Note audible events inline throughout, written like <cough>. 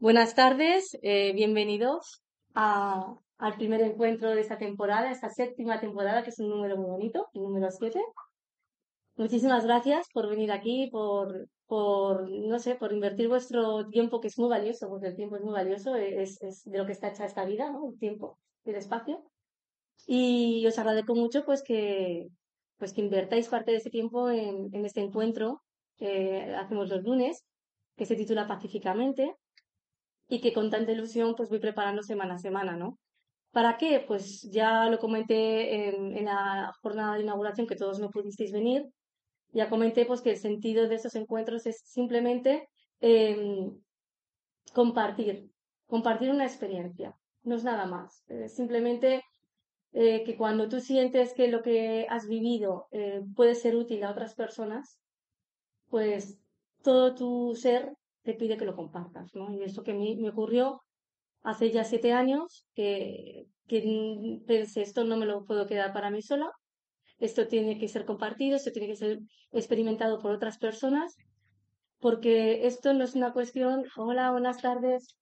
Buenas tardes, eh, bienvenidos a- al primer encuentro de esta temporada, esta séptima temporada, que es un número muy bonito, el número 7. Muchísimas gracias por venir aquí, por, por, no sé, por invertir vuestro tiempo, que es muy valioso, porque el tiempo es muy valioso, es, es de lo que está hecha esta vida, ¿no? El tiempo y el espacio. Y os agradezco mucho, pues, que, pues, que invertáis parte de ese tiempo en, en este encuentro que hacemos los lunes, que se titula Pacíficamente y que con tanta ilusión pues voy preparando semana a semana, ¿no? ¿Para qué? Pues ya lo comenté en, la jornada de inauguración que todos no pudisteis venir. Ya comenté pues que el sentido de estos encuentros es simplemente em, compartir, compartir una experiencia, no es nada más. Es simplemente eh, que cuando tú sientes que lo que has vivido eh, puede ser útil a otras personas, pues todo tu ser pide que lo compartas, ¿no? Y eso que me ocurrió hace ya siete años, que, pensé, esto no me lo puedo quedar para mí sola, esto tiene que ser compartido, esto tiene que ser experimentado por otras personas, porque esto no es una cuestión, hola, buenas tardes,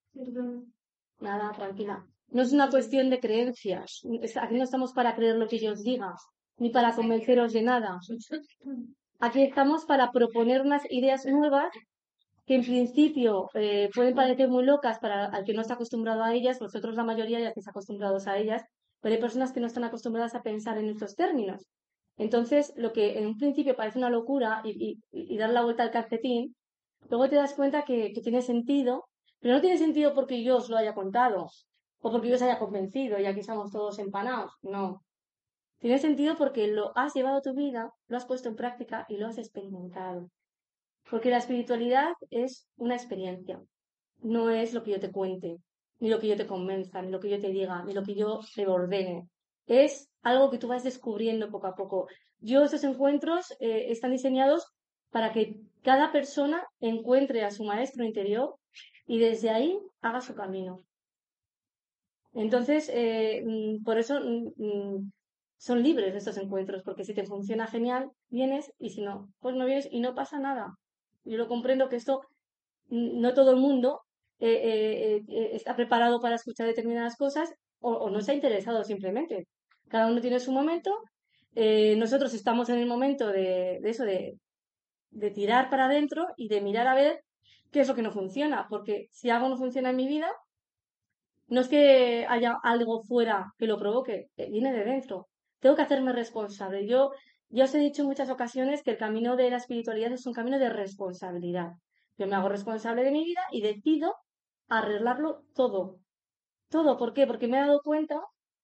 nada, tranquila, no es una cuestión de creencias, aquí no estamos para creer lo que yo os diga, ni para convenceros de nada. Aquí estamos para proponer unas ideas nuevas que en principio eh, pueden parecer muy locas para al que no está acostumbrado a ellas, vosotros la mayoría ya estáis acostumbrados a ellas, pero hay personas que no están acostumbradas a pensar en estos términos. Entonces, lo que en un principio parece una locura y dar la vuelta al calcetín, luego te das cuenta que, que, tiene sentido, pero no tiene sentido porque yo os lo haya contado o porque yo os haya convencido y aquí estamos todos empanados. No. Tiene sentido porque lo has llevado a tu vida, lo has puesto en práctica y lo has experimentado. Porque la espiritualidad es una experiencia, no es lo que yo te cuente, ni lo que yo te convenza, ni lo que yo te diga, ni lo que yo te ordene. Es algo que tú vas descubriendo poco a poco. Yo, estos encuentros eh, están diseñados para que cada persona encuentre a su maestro interior y desde ahí haga su camino. Entonces, eh, mm, por eso mm, son libres estos encuentros, porque si te funciona genial, vienes y si no, pues no vienes y no pasa nada. Yo lo comprendo que esto, no todo el mundo eh, eh, eh, está preparado para escuchar determinadas cosas o, no está interesado simplemente. Cada uno tiene su momento. nosotros estamos en el momento de, de eso, de, de tirar para adentro y de mirar a ver qué es lo que no funciona. Porque si algo no funciona en mi vida, no es que haya algo fuera que lo provoque, viene de dentro. Tengo que hacerme responsable. Yo ya os he dicho en muchas ocasiones que el camino de la espiritualidad es un camino de responsabilidad. Yo me hago responsable de mi vida y decido arreglarlo todo. Todo. ¿Por qué? Porque me he dado cuenta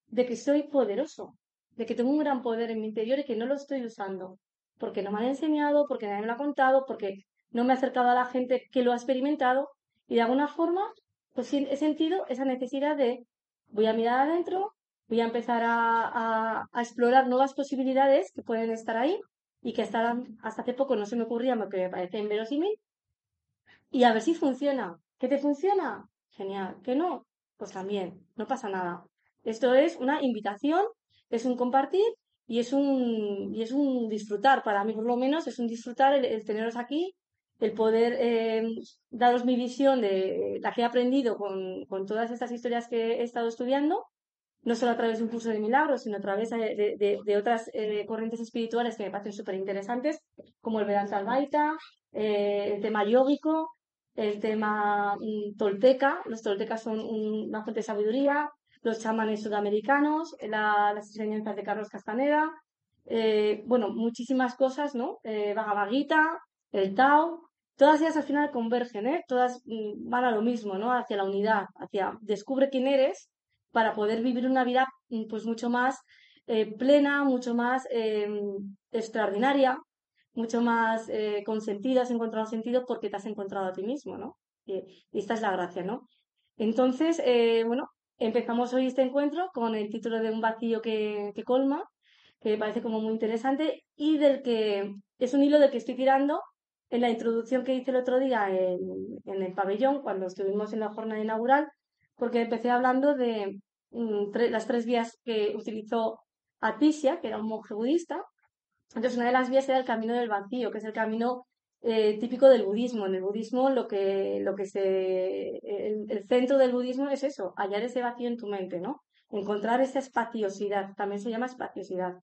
de que soy poderoso, de que tengo un gran poder en mi interior y que no lo estoy usando. Porque no me han enseñado, porque nadie me lo ha contado, porque no me he acercado a la gente que lo ha experimentado y de alguna forma pues he sentido esa necesidad de voy a mirar adentro, voy a empezar a, a, explorar nuevas posibilidades que pueden estar ahí y que hasta, hasta hace poco no se me ocurría porque me parece inverosímil y a ver si funciona. ¿Qué te funciona? Genial. ¿Que no? Pues también, no pasa nada. Esto es una invitación, es un compartir y es un, y es un disfrutar. Para mí, por lo menos, es un disfrutar el, el teneros aquí, el poder eh, daros mi visión de la que he aprendido con, con todas estas historias que he estado estudiando no solo a través de un curso de milagros, sino a través de, otras eh, corrientes espirituales que me parecen súper interesantes, como el Vedanta Albaita, eh, el tema yógico, el tema mm, tolteca. Los toltecas son un, una fuente de sabiduría, los chamanes sudamericanos, la, las enseñanzas de Carlos Castaneda, eh, bueno, muchísimas cosas, ¿no? Eh, el Tao, todas ellas al final convergen, ¿eh? Todas mm, van a lo mismo, ¿no? Hacia la unidad, hacia descubre quién eres para poder vivir una vida pues mucho más eh, plena, mucho más eh, extraordinaria, mucho más eh, consentida, has encontrado sentido porque te has encontrado a ti mismo, ¿no? Y, esta es la gracia, ¿no? Entonces, bueno, empezamos hoy este encuentro con el título de Un vacío que, que colma, que me parece como muy interesante y del que es un hilo del que estoy tirando en la introducción que hice el otro día en, en el pabellón, cuando estuvimos en la jornada inaugural, porque empecé hablando de mm, tre las tres vías que utilizó Atisia, que era un monje budista. Entonces, una de las vías era el camino del vacío, que es el camino eh, típico del budismo. En el budismo lo que, lo que se, el, centro del budismo es eso, hallar ese vacío en tu mente, ¿no? Encontrar esa espaciosidad, también se llama espaciosidad.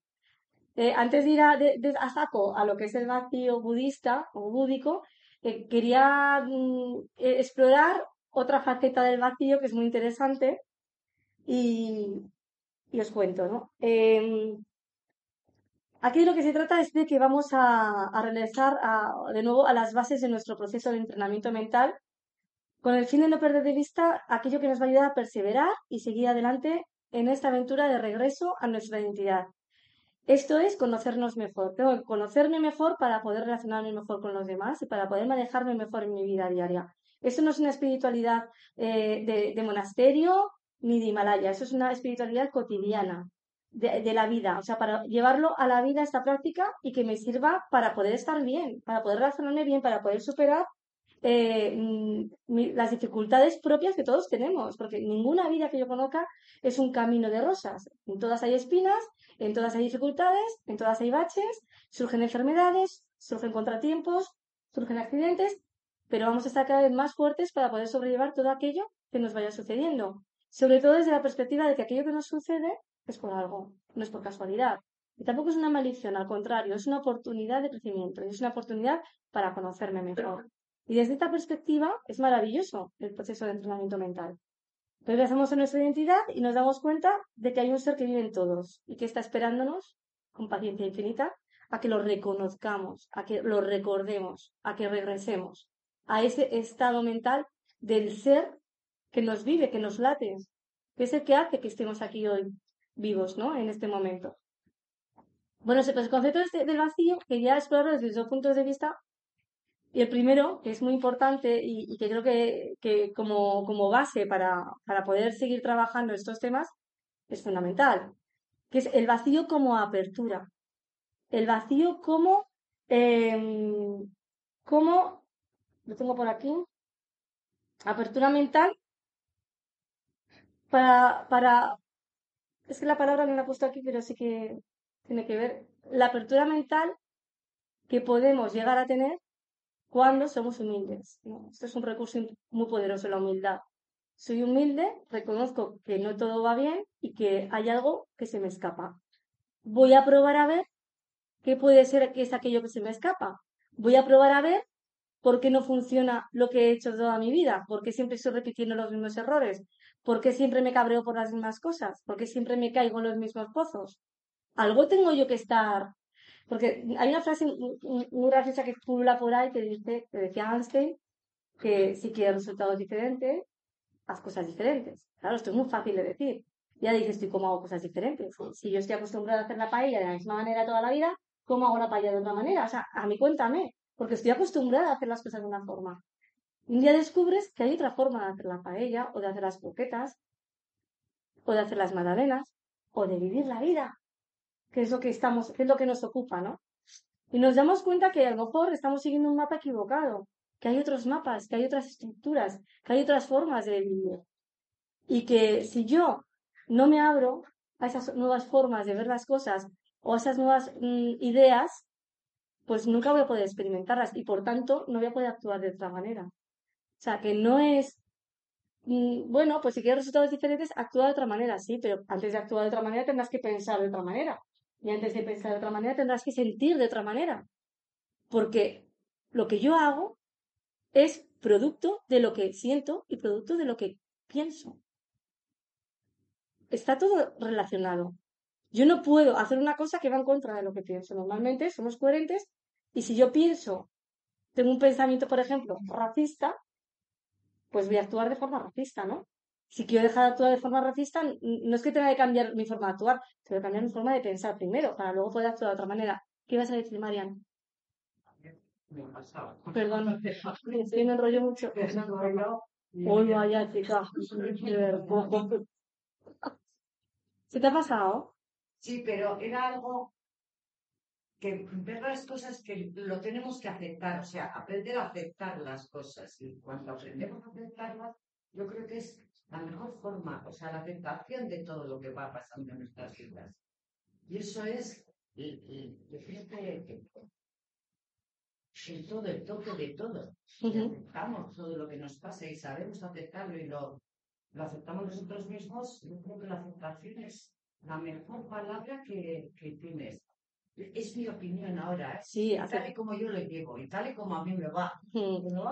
Eh, antes de ir a, a, saco a lo que es el vacío budista o búdico, eh, quería mm, explorar otra faceta del vacío que es muy interesante y, os cuento, ¿no? Em, aquí lo que se trata es de que vamos a, regresar de nuevo a las bases de nuestro proceso de entrenamiento mental con el fin de no perder de vista aquello que nos va a ayudar a perseverar y seguir adelante en esta aventura de regreso a nuestra identidad. Esto es conocernos mejor. Tengo que conocerme mejor para poder relacionarme mejor con los demás y para poder manejarme mejor en mi vida diaria. Esto no es una espiritualidad eh, de, monasterio ni de Himalaya, eso es una espiritualidad cotidiana de, la vida, o sea, para llevarlo a la vida esta práctica y que me sirva para poder estar bien, para poder relacionarme bien, para poder superar eh, mm, las dificultades propias que todos tenemos, porque ninguna vida que yo conozca es un camino de rosas. En todas hay espinas, en todas hay dificultades, en todas hay baches, surgen enfermedades, surgen contratiempos, surgen accidentes, pero vamos a estar cada vez más fuertes para poder sobrellevar todo aquello que nos vaya sucediendo. Sobre todo desde la perspectiva de que aquello que nos sucede es por algo, no es por casualidad. Y tampoco es una maldición, al contrario, es una oportunidad de crecimiento, es una oportunidad para conocerme mejor. Y desde esta perspectiva es maravilloso el proceso de entrenamiento mental. Regresamos a nuestra identidad y nos damos cuenta de que hay un ser que vive en todos y que está esperándonos con paciencia infinita a que lo reconozcamos, a que lo recordemos, a que regresemos a ese estado mental del ser que nos vive, que nos late, que es el que hace que estemos aquí hoy vivos, ¿no? En este momento. Bueno, pues el concepto este del vacío quería explorarlo desde dos puntos de vista y el primero, que es muy importante y, que creo que, como, base para, poder seguir trabajando estos temas, es fundamental, que es el vacío como apertura. El vacío como, em, como, lo tengo por aquí, apertura mental para, para, es que la palabra no la he puesto aquí, pero sí que tiene que ver, la apertura mental que podemos llegar a tener cuando somos humildes. Esto es un recurso muy poderoso, la humildad. Soy humilde, reconozco que no todo va bien y que hay algo que se me escapa. Voy a probar a ver qué puede ser que es aquello que se me escapa. Voy a probar a ver por qué no funciona lo que he hecho toda mi vida, por qué siempre estoy repitiendo los mismos errores, por qué siempre me cabreo por las mismas cosas, por qué siempre me caigo en los mismos pozos. Algo tengo yo que estar porque hay una frase muy graciosa que pula por ahí que dice, que decía Einstein, que si quieres resultados diferentes, haz cosas diferentes. Claro, esto es muy fácil de decir. Ya dices, ¿tú cómo hago cosas diferentes? Si yo estoy acostumbrada a hacer la paella de la misma manera toda la vida, ¿cómo hago la paella de otra manera? O sea, a mí cuéntame, porque estoy acostumbrada a hacer las cosas de una forma. Un día descubres que hay otra forma de hacer la paella, o de hacer las boquetas, o de hacer las magdalenas, o de vivir la vida que es lo que estamos, que es lo que nos ocupa, ¿no? Y nos damos cuenta que a lo mejor estamos siguiendo un mapa equivocado, que hay otros mapas, que hay otras estructuras, que hay otras formas de vivir. Y que si yo no me abro a esas nuevas formas de ver las cosas o a esas nuevas mm, ideas, pues nunca voy a poder experimentarlas y por tanto no voy a poder actuar de otra manera. O sea, que no es, mm, bueno, pues si quieres resultados diferentes, actúa de otra manera, sí, pero antes de actuar de otra manera tendrás que pensar de otra manera. Y antes de pensar de otra manera, tendrás que sentir de otra manera. Porque lo que yo hago es producto de lo que siento y producto de lo que pienso. Está todo relacionado. Yo no puedo hacer una cosa que va en contra de lo que pienso. Normalmente somos coherentes y si yo pienso, tengo un pensamiento, por ejemplo, racista, pues voy a actuar de forma racista, ¿no? si quiero dejar de actuar de forma racista, no es que tenga que cambiar mi forma de actuar, tengo que cambiar mi forma de pensar primero, para luego poder actuar de otra manera. ¿Qué ibas a decir, Marian? Perdón, que me enrollo mucho. <laughs> Hoy vaya, chica. <laughs> <laughs> ¿Se te ha pasado? Sí, pero era algo que ver las cosas que lo tenemos que aceptar, o sea, aprender a aceptar las cosas. Y cuando aprendemos a aceptarlas, yo creo que es la mejor forma, o sea, la aceptación de todo lo que va pasando en nuestras vidas. Y eso es, en todo el toque de todo. Aceptamos todo lo que nos pasa y sabemos aceptarlo y lo, lo aceptamos nosotros mismos. Yo creo que la aceptación es la mejor palabra que, que tienes. Es mi opinión ahora, ¿eh? Sí, tal y como yo lo llevo y tal y como a mí me va.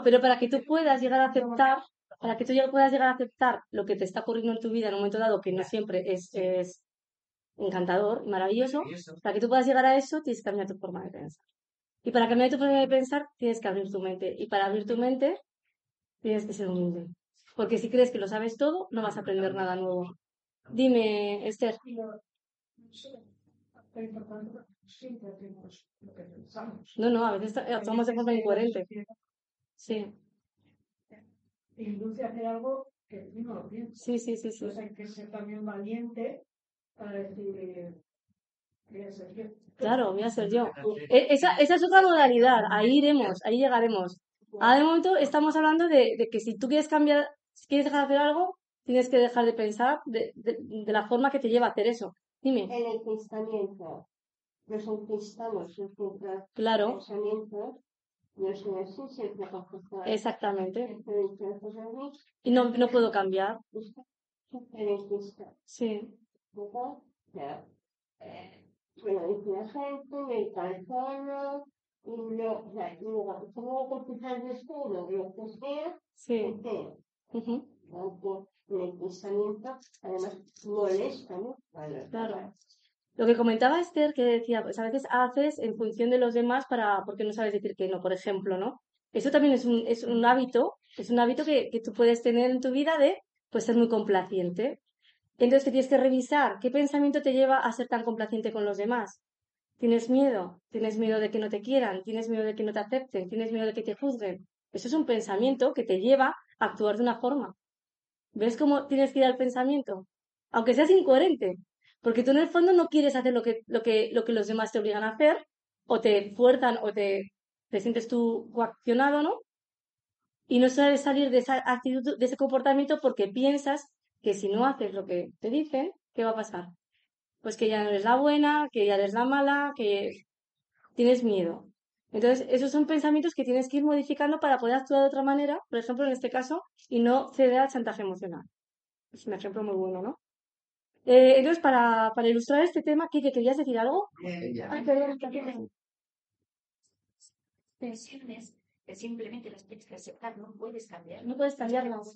Pero para que tú puedas llegar a aceptar, para que tú ya puedas llegar a aceptar lo que te está ocurriendo en tu vida en un momento dado, que no siempre es, es encantador y maravilloso, para que tú puedas llegar a eso, tienes que cambiar tu forma de pensar. Y para cambiar tu forma de pensar, tienes que abrir tu mente. Y para abrir tu mente, tienes que ser humilde. Porque si crees que lo sabes todo, no vas a aprender nada nuevo. Dime, Esther. Pero, no. No, no, a veces actuamos de forma incoherente. Sí, induce a hacer algo que no lo piensas. sí, sí, sí, sí. Entonces hay que ser también valiente para decir, voy a ser yo. Claro, voy a ser yo. Esa, esa es otra modalidad. Ahí iremos, ahí llegaremos. Ahora de momento estamos hablando de, de que si tú quieres cambiar, si quieres dejar de hacer algo, tienes que dejar de pensar de, de, de la forma que te lleva a hacer eso. Dime, En el pensamiento, nos enquistamos nuestros claro, pensamientos, no soy así, siempre exactamente. Y no, no puedo cambiar. Sí, ¿verdad? O sea, eh, bueno, dice la gente, me cansado, y no, o sea, tengo que empezar de cero, lo que sea, sí. de cero. ujú, Aunque el pensamiento, además, molesta, ¿no? Claro. Lo que comentaba Esther, que decía, pues a veces haces en función de los demás para, porque no sabes decir que no, por ejemplo, ¿no? Eso también es un, es un hábito, es un hábito que, que tú puedes tener en tu vida de, pues, ser muy complaciente. Entonces, que tienes que revisar qué pensamiento te lleva a ser tan complaciente con los demás. ¿Tienes miedo? ¿Tienes miedo de que no te quieran? ¿Tienes miedo de que no te acepten? ¿Tienes miedo de que te juzguen? Eso es un pensamiento que te lleva a actuar de una forma. ¿Ves cómo tienes que ir al pensamiento? Aunque seas incoherente. Porque tú en el fondo no quieres hacer lo que, lo que, lo que los demás te obligan a hacer, o te fuerzan, o te, te sientes tú coaccionado, ¿no? Y no sabes salir de esa actitud, de ese comportamiento porque piensas que si no haces lo que te dicen, ¿qué va a pasar? Pues que ya no eres la buena, que ya eres la mala, que tienes miedo. Entonces, esos son pensamientos que tienes que ir modificando para poder actuar de otra manera, por ejemplo, en este caso, y no ceder al chantaje emocional. Es un ejemplo muy bueno, ¿no? Eh, entonces, para, para ilustrar este tema, Kike, ¿querías decir algo? Eh, ya. Ay, perdón, perdón. tensiones que simplemente las tienes que aceptar, no puedes cambiar. No puedes cambiarlas.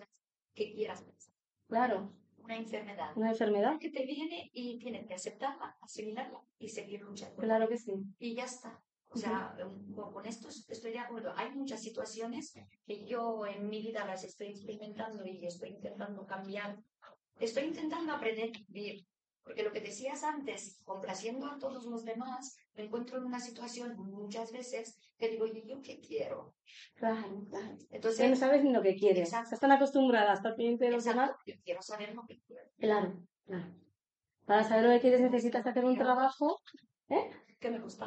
Que quieras pensar. Claro, Una enfermedad una enfermedad. que te viene y tienes que aceptarla, asimilarla y seguir luchando. Claro que sí. Y ya está. O sea, um, con esto estoy de acuerdo. Hay muchas situaciones que yo en mi vida las estoy experimentando y estoy intentando cambiar. Estoy intentando aprender a vivir. Porque lo que decías antes, complaciendo a todos los demás, me encuentro en una situación muchas veces que digo, ¿y yo qué quiero? Claro, claro. Entonces, Ya no sabes ni lo que quieres. Exacto. Están acostumbradas a estar pendiente de los demás. yo quiero saber lo que quiero. Claro, claro. Para saber lo que quieres necesitas hacer un trabajo. Que me gusta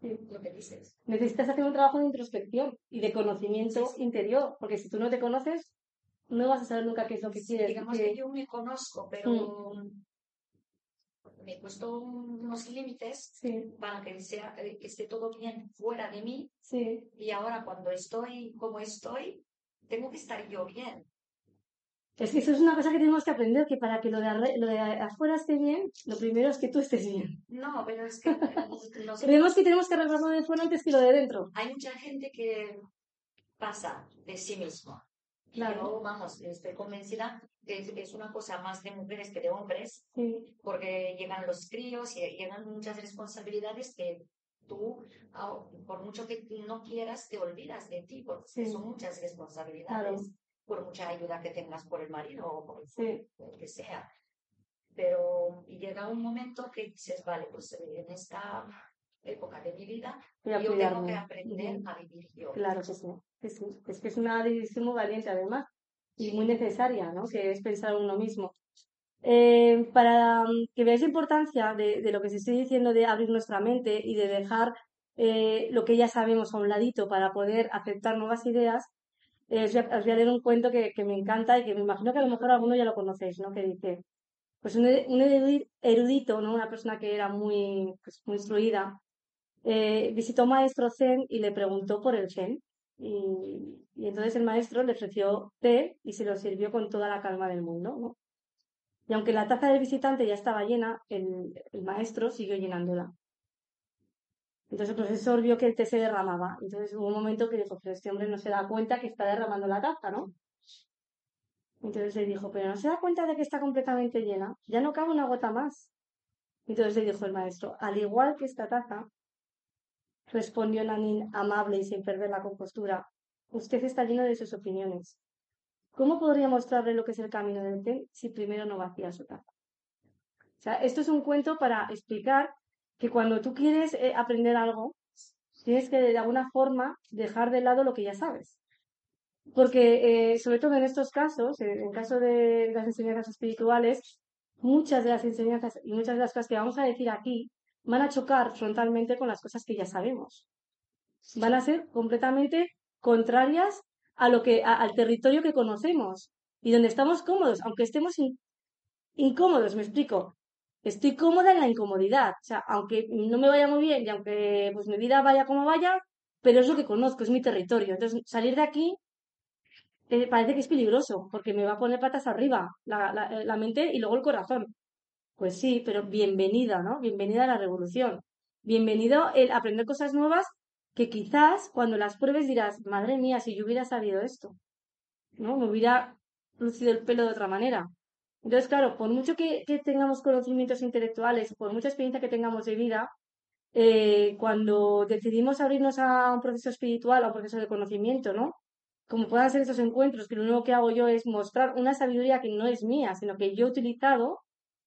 lo que dices. Necesitas hacer un trabajo de introspección y de conocimiento Sí, sí. interior. Porque si tú no te conoces, no vas a saber nunca qué es lo que quieres. Digamos que yo me conozco, pero me he puesto unos límites para que, sea, que esté todo bien fuera de mí y ahora cuando estoy como estoy, tengo que estar yo bien. Es que eso es una cosa que tenemos que aprender, que para que lo de, lo de afuera esté bien, lo primero es que tú estés bien. No, pero es que <laughs> no sé, Creemos que tenemos que arreglar lo de fuera antes que lo de dentro. hay mucha gente que pasa de sí mismo. Claro. Yo, vamos, estoy convencida que es, es una cosa más de mujeres que de hombres, Sí, porque llegan los críos y llegan muchas responsabilidades que tú, por mucho que no quieras, te olvidas de ti, porque Sí. son muchas responsabilidades, Claro. Por mucha ayuda que tengas por el marido o por el sí, lo que sea. Pero llega un momento que dices, vale, pues eh, en esta época de mi vida, yo tengo que cuidarme. aprender a vivir yo. Claro que sí, sí. Es que es una decisión muy valiente además y muy necesaria, ¿no? Que es pensar en uno mismo. Eh, para que veáis la importancia de, de lo que os estoy diciendo de abrir nuestra mente y de dejar eh, lo que ya sabemos a un ladito para poder aceptar nuevas ideas, eh, os, voy a, leer un cuento que, que me encanta y que me imagino que a lo mejor alguno ya lo conocéis, ¿no? Que dice, pues un, erudito, ¿no? Una persona que era muy, pues, muy instruida, eh, visitó maestro zen y le preguntó por el zen. Y, y entonces el maestro le ofreció té y se lo sirvió con toda la calma del mundo. Y aunque la taza del visitante ya estaba llena, el, el maestro siguió llenándola. Entonces el profesor vio que el té se derramaba. Entonces hubo un momento que dijo, pero este hombre no se da cuenta que está derramando la taza, ¿no? Entonces le dijo, pero no se da cuenta de que está completamente llena. Ya no cabe una gota más. Entonces le dijo el maestro, al igual que esta taza, respondió Nanin amable y sin perder la compostura, usted está lleno de sus opiniones. ¿Cómo podría mostrarle lo que es el camino del té si primero no vacía su taza? O sea, esto es un cuento para explicar que cuando tú quieres eh, aprender algo, tienes que de alguna forma dejar de lado lo que ya sabes. Porque, eh, sobre todo en estos casos, en caso de las enseñanzas espirituales, muchas de las enseñanzas y muchas de las cosas que vamos a decir aquí van a chocar frontalmente con las cosas que ya sabemos. Van a ser completamente contrarias a lo que, al territorio que conocemos y donde estamos cómodos, aunque estemos in- incómodos, me explico. Estoy cómoda en la incomodidad, o sea, aunque no me vaya muy bien y aunque pues mi vida vaya como vaya, pero es lo que conozco, es mi territorio. Entonces, salir de aquí eh, parece que es peligroso, porque me va a poner patas arriba la, la, eh, la mente y luego el corazón. Pues sí, pero bienvenida, ¿no? Bienvenida a la revolución. Bienvenido el aprender cosas nuevas que quizás cuando las pruebes dirás, madre mía, si yo hubiera sabido esto, ¿no? Me hubiera lucido el pelo de otra manera. Entonces, claro, por mucho que, tengamos conocimientos intelectuales, por mucha experiencia que tengamos de vida, eh, cuando decidimos abrirnos a un proceso espiritual, a un proceso de conocimiento, ¿no? Como puedan ser estos encuentros, que lo único que hago yo es mostrar una sabiduría que no es mía, sino que yo he utilizado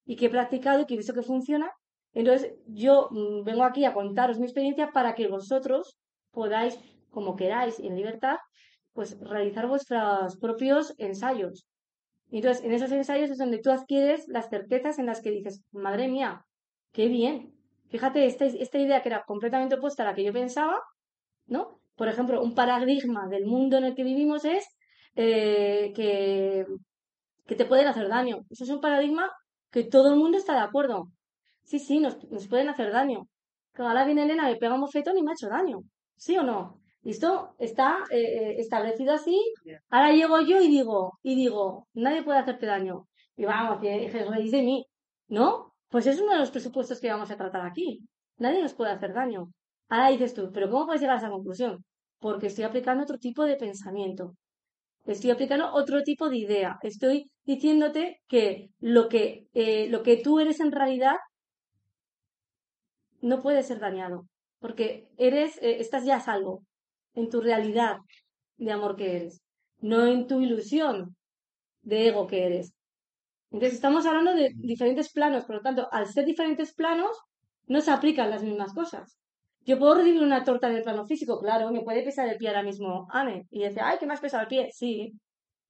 y que he practicado y que he visto que funciona. Entonces, yo mm, vengo aquí a contaros mi experiencia para que vosotros podáis, como queráis, en libertad, pues realizar vuestros propios ensayos. Y entonces, en esos ensayos es donde tú adquieres las certezas en las que dices, madre mía, qué bien. Fíjate, esta, esta idea que era completamente opuesta a la que yo pensaba, ¿no? Por ejemplo, un paradigma del mundo en el que vivimos es eh, que, que te pueden hacer daño. Eso es un paradigma que todo el mundo está de acuerdo. Sí, sí, nos, nos pueden hacer daño. Que ahora viene Elena, me pega un bofetón y me ha hecho daño. ¿Sí o no? Y esto está eh, eh, establecido así. Ahora llego yo y digo, y digo, nadie puede hacerte daño. Y vamos, que os reís de mí. ¿No? Pues es uno de los presupuestos que vamos a tratar aquí. Nadie nos puede hacer daño. Ahora dices tú, pero ¿cómo puedes llegar a esa conclusión? Porque estoy aplicando otro tipo de pensamiento. Estoy aplicando otro tipo de idea. Estoy diciéndote que lo que, eh, lo que tú eres en realidad no puede ser dañado. Porque eres, eh, estás ya a salvo en tu realidad de amor que eres, no en tu ilusión de ego que eres. Entonces estamos hablando de diferentes planos, por lo tanto, al ser diferentes planos, no se aplican las mismas cosas. Yo puedo recibir una torta en el plano físico, claro, me puede pesar el pie ahora mismo, Ane, y decir, ay, ¿qué me has pesado el pie? Sí,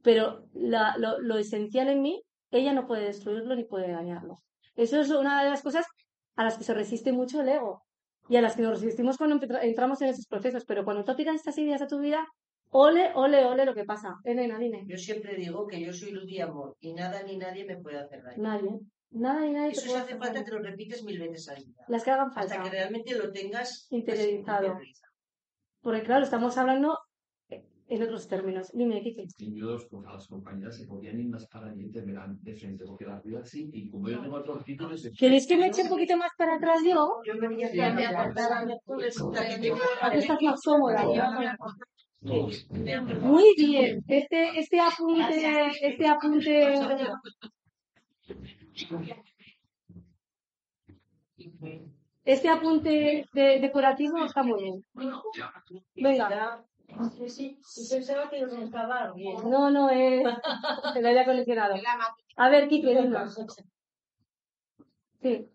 pero la- lo, lo esencial en mí, ella no puede destruirlo ni puede dañarlo. Eso es una de las cosas a las que se resiste mucho el ego y a las que nos resistimos cuando entramos en esos procesos, pero cuando tú aplicas estas ideas a tu vida, ole, ole, ole lo que pasa. Elena, dime. Yo siempre digo que yo soy luz y amor y nada ni nadie me puede hacer daño. Nadie. Nada ni nadie te Eso si puede hace hacer falta daño. te lo repites mil veces al día. Las que hagan Hasta falta. que realmente lo tengas pues, interiorizado. Porque claro, estamos hablando en otros términos. Dime, Kike. yo dos pues, a las compañeras se podían ir más para allí y te verán de frente, porque la vida así, y como yo tengo otros títulos... ¿Queréis que me eche un poquito más para atrás yo? Yo me voy a Sí, sí, Aquí estás más cómoda. Muy bien. Este, este apunte, este apunte. Este apunte de- decorativo está muy bien. Venga. Sí, sí, sí, pensaba que los estaba bien. No, no, es el aire acondicionado. A ver, Kike, dinos. Sí,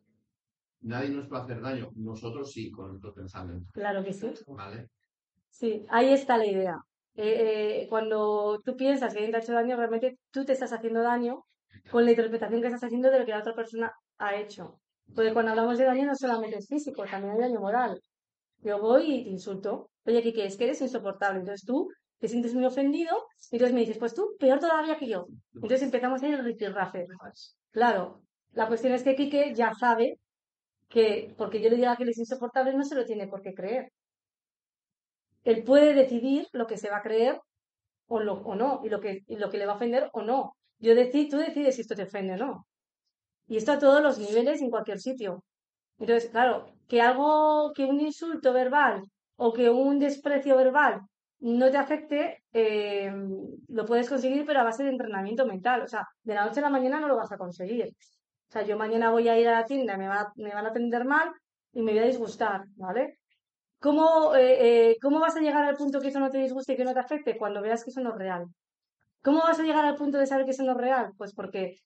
Nadie nos puede hacer daño, nosotros sí, con nuestros pensamientos, claro que sí. ¿vale? Sí, ahí está la idea. Eh, eh, cuando tú piensas que alguien te ha hecho daño, realmente tú te estás haciendo daño con la interpretación que estás haciendo de lo que la otra persona ha hecho. Porque cuando hablamos de daño no solamente es físico, también hay daño moral. Yo voy y te insulto. Oye, Kike, es que eres insoportable. Entonces tú te sientes muy ofendido y entonces me dices, pues tú, peor todavía que yo. Entonces empezamos ahí el rifirrafe. Claro, la cuestión es que Kike ya sabe que porque yo le diga que él es insoportable no se lo tiene por qué creer. Él puede decidir lo que se va a creer o, no, y lo, que, lo que le va a ofender o no. Yo decido, tú decides si esto te ofende o no. Y esto a todos los niveles, en cualquier sitio. Entonces, claro, que algo, que un insulto verbal o que un desprecio verbal no te afecte, eh, lo puedes conseguir, pero a base de entrenamiento mental. O sea, de la noche a la mañana no lo vas a conseguir. O sea, yo mañana voy a ir a la tienda, me, va, me van a atender mal y me voy a disgustar, ¿vale? ¿Cómo, eh, eh, ¿Cómo vas a llegar al punto que eso no te disguste y que no te afecte? Cuando veas que eso no es real. ¿Cómo vas a llegar al punto de saber que eso no es real? Pues porque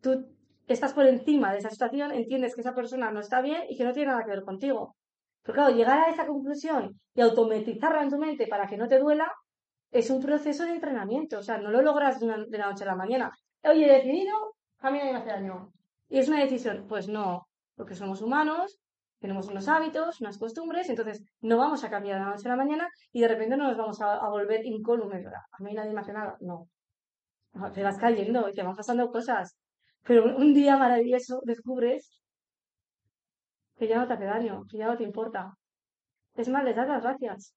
tú estás por encima de esa situación, entiendes que esa persona no está bien y que no tiene nada que ver contigo. Pero claro, llegar a esa conclusión y automatizarla en tu mente para que no te duela es un proceso de entrenamiento. O sea, no lo logras de, la noche a la mañana. Oye, he decidido, a mí me hace daño. Y es una decisión. Pues no, porque somos humanos, tenemos unos hábitos, unas costumbres, entonces no vamos a cambiar de la noche a la mañana y de repente no nos vamos a, a volver incólumes. A mí nadie me hace nada. No. Te vas cayendo y te van pasando cosas. Pero un día maravilloso descubres que ya no te hace daño, que ya no te importa. Es más, les das las gracias.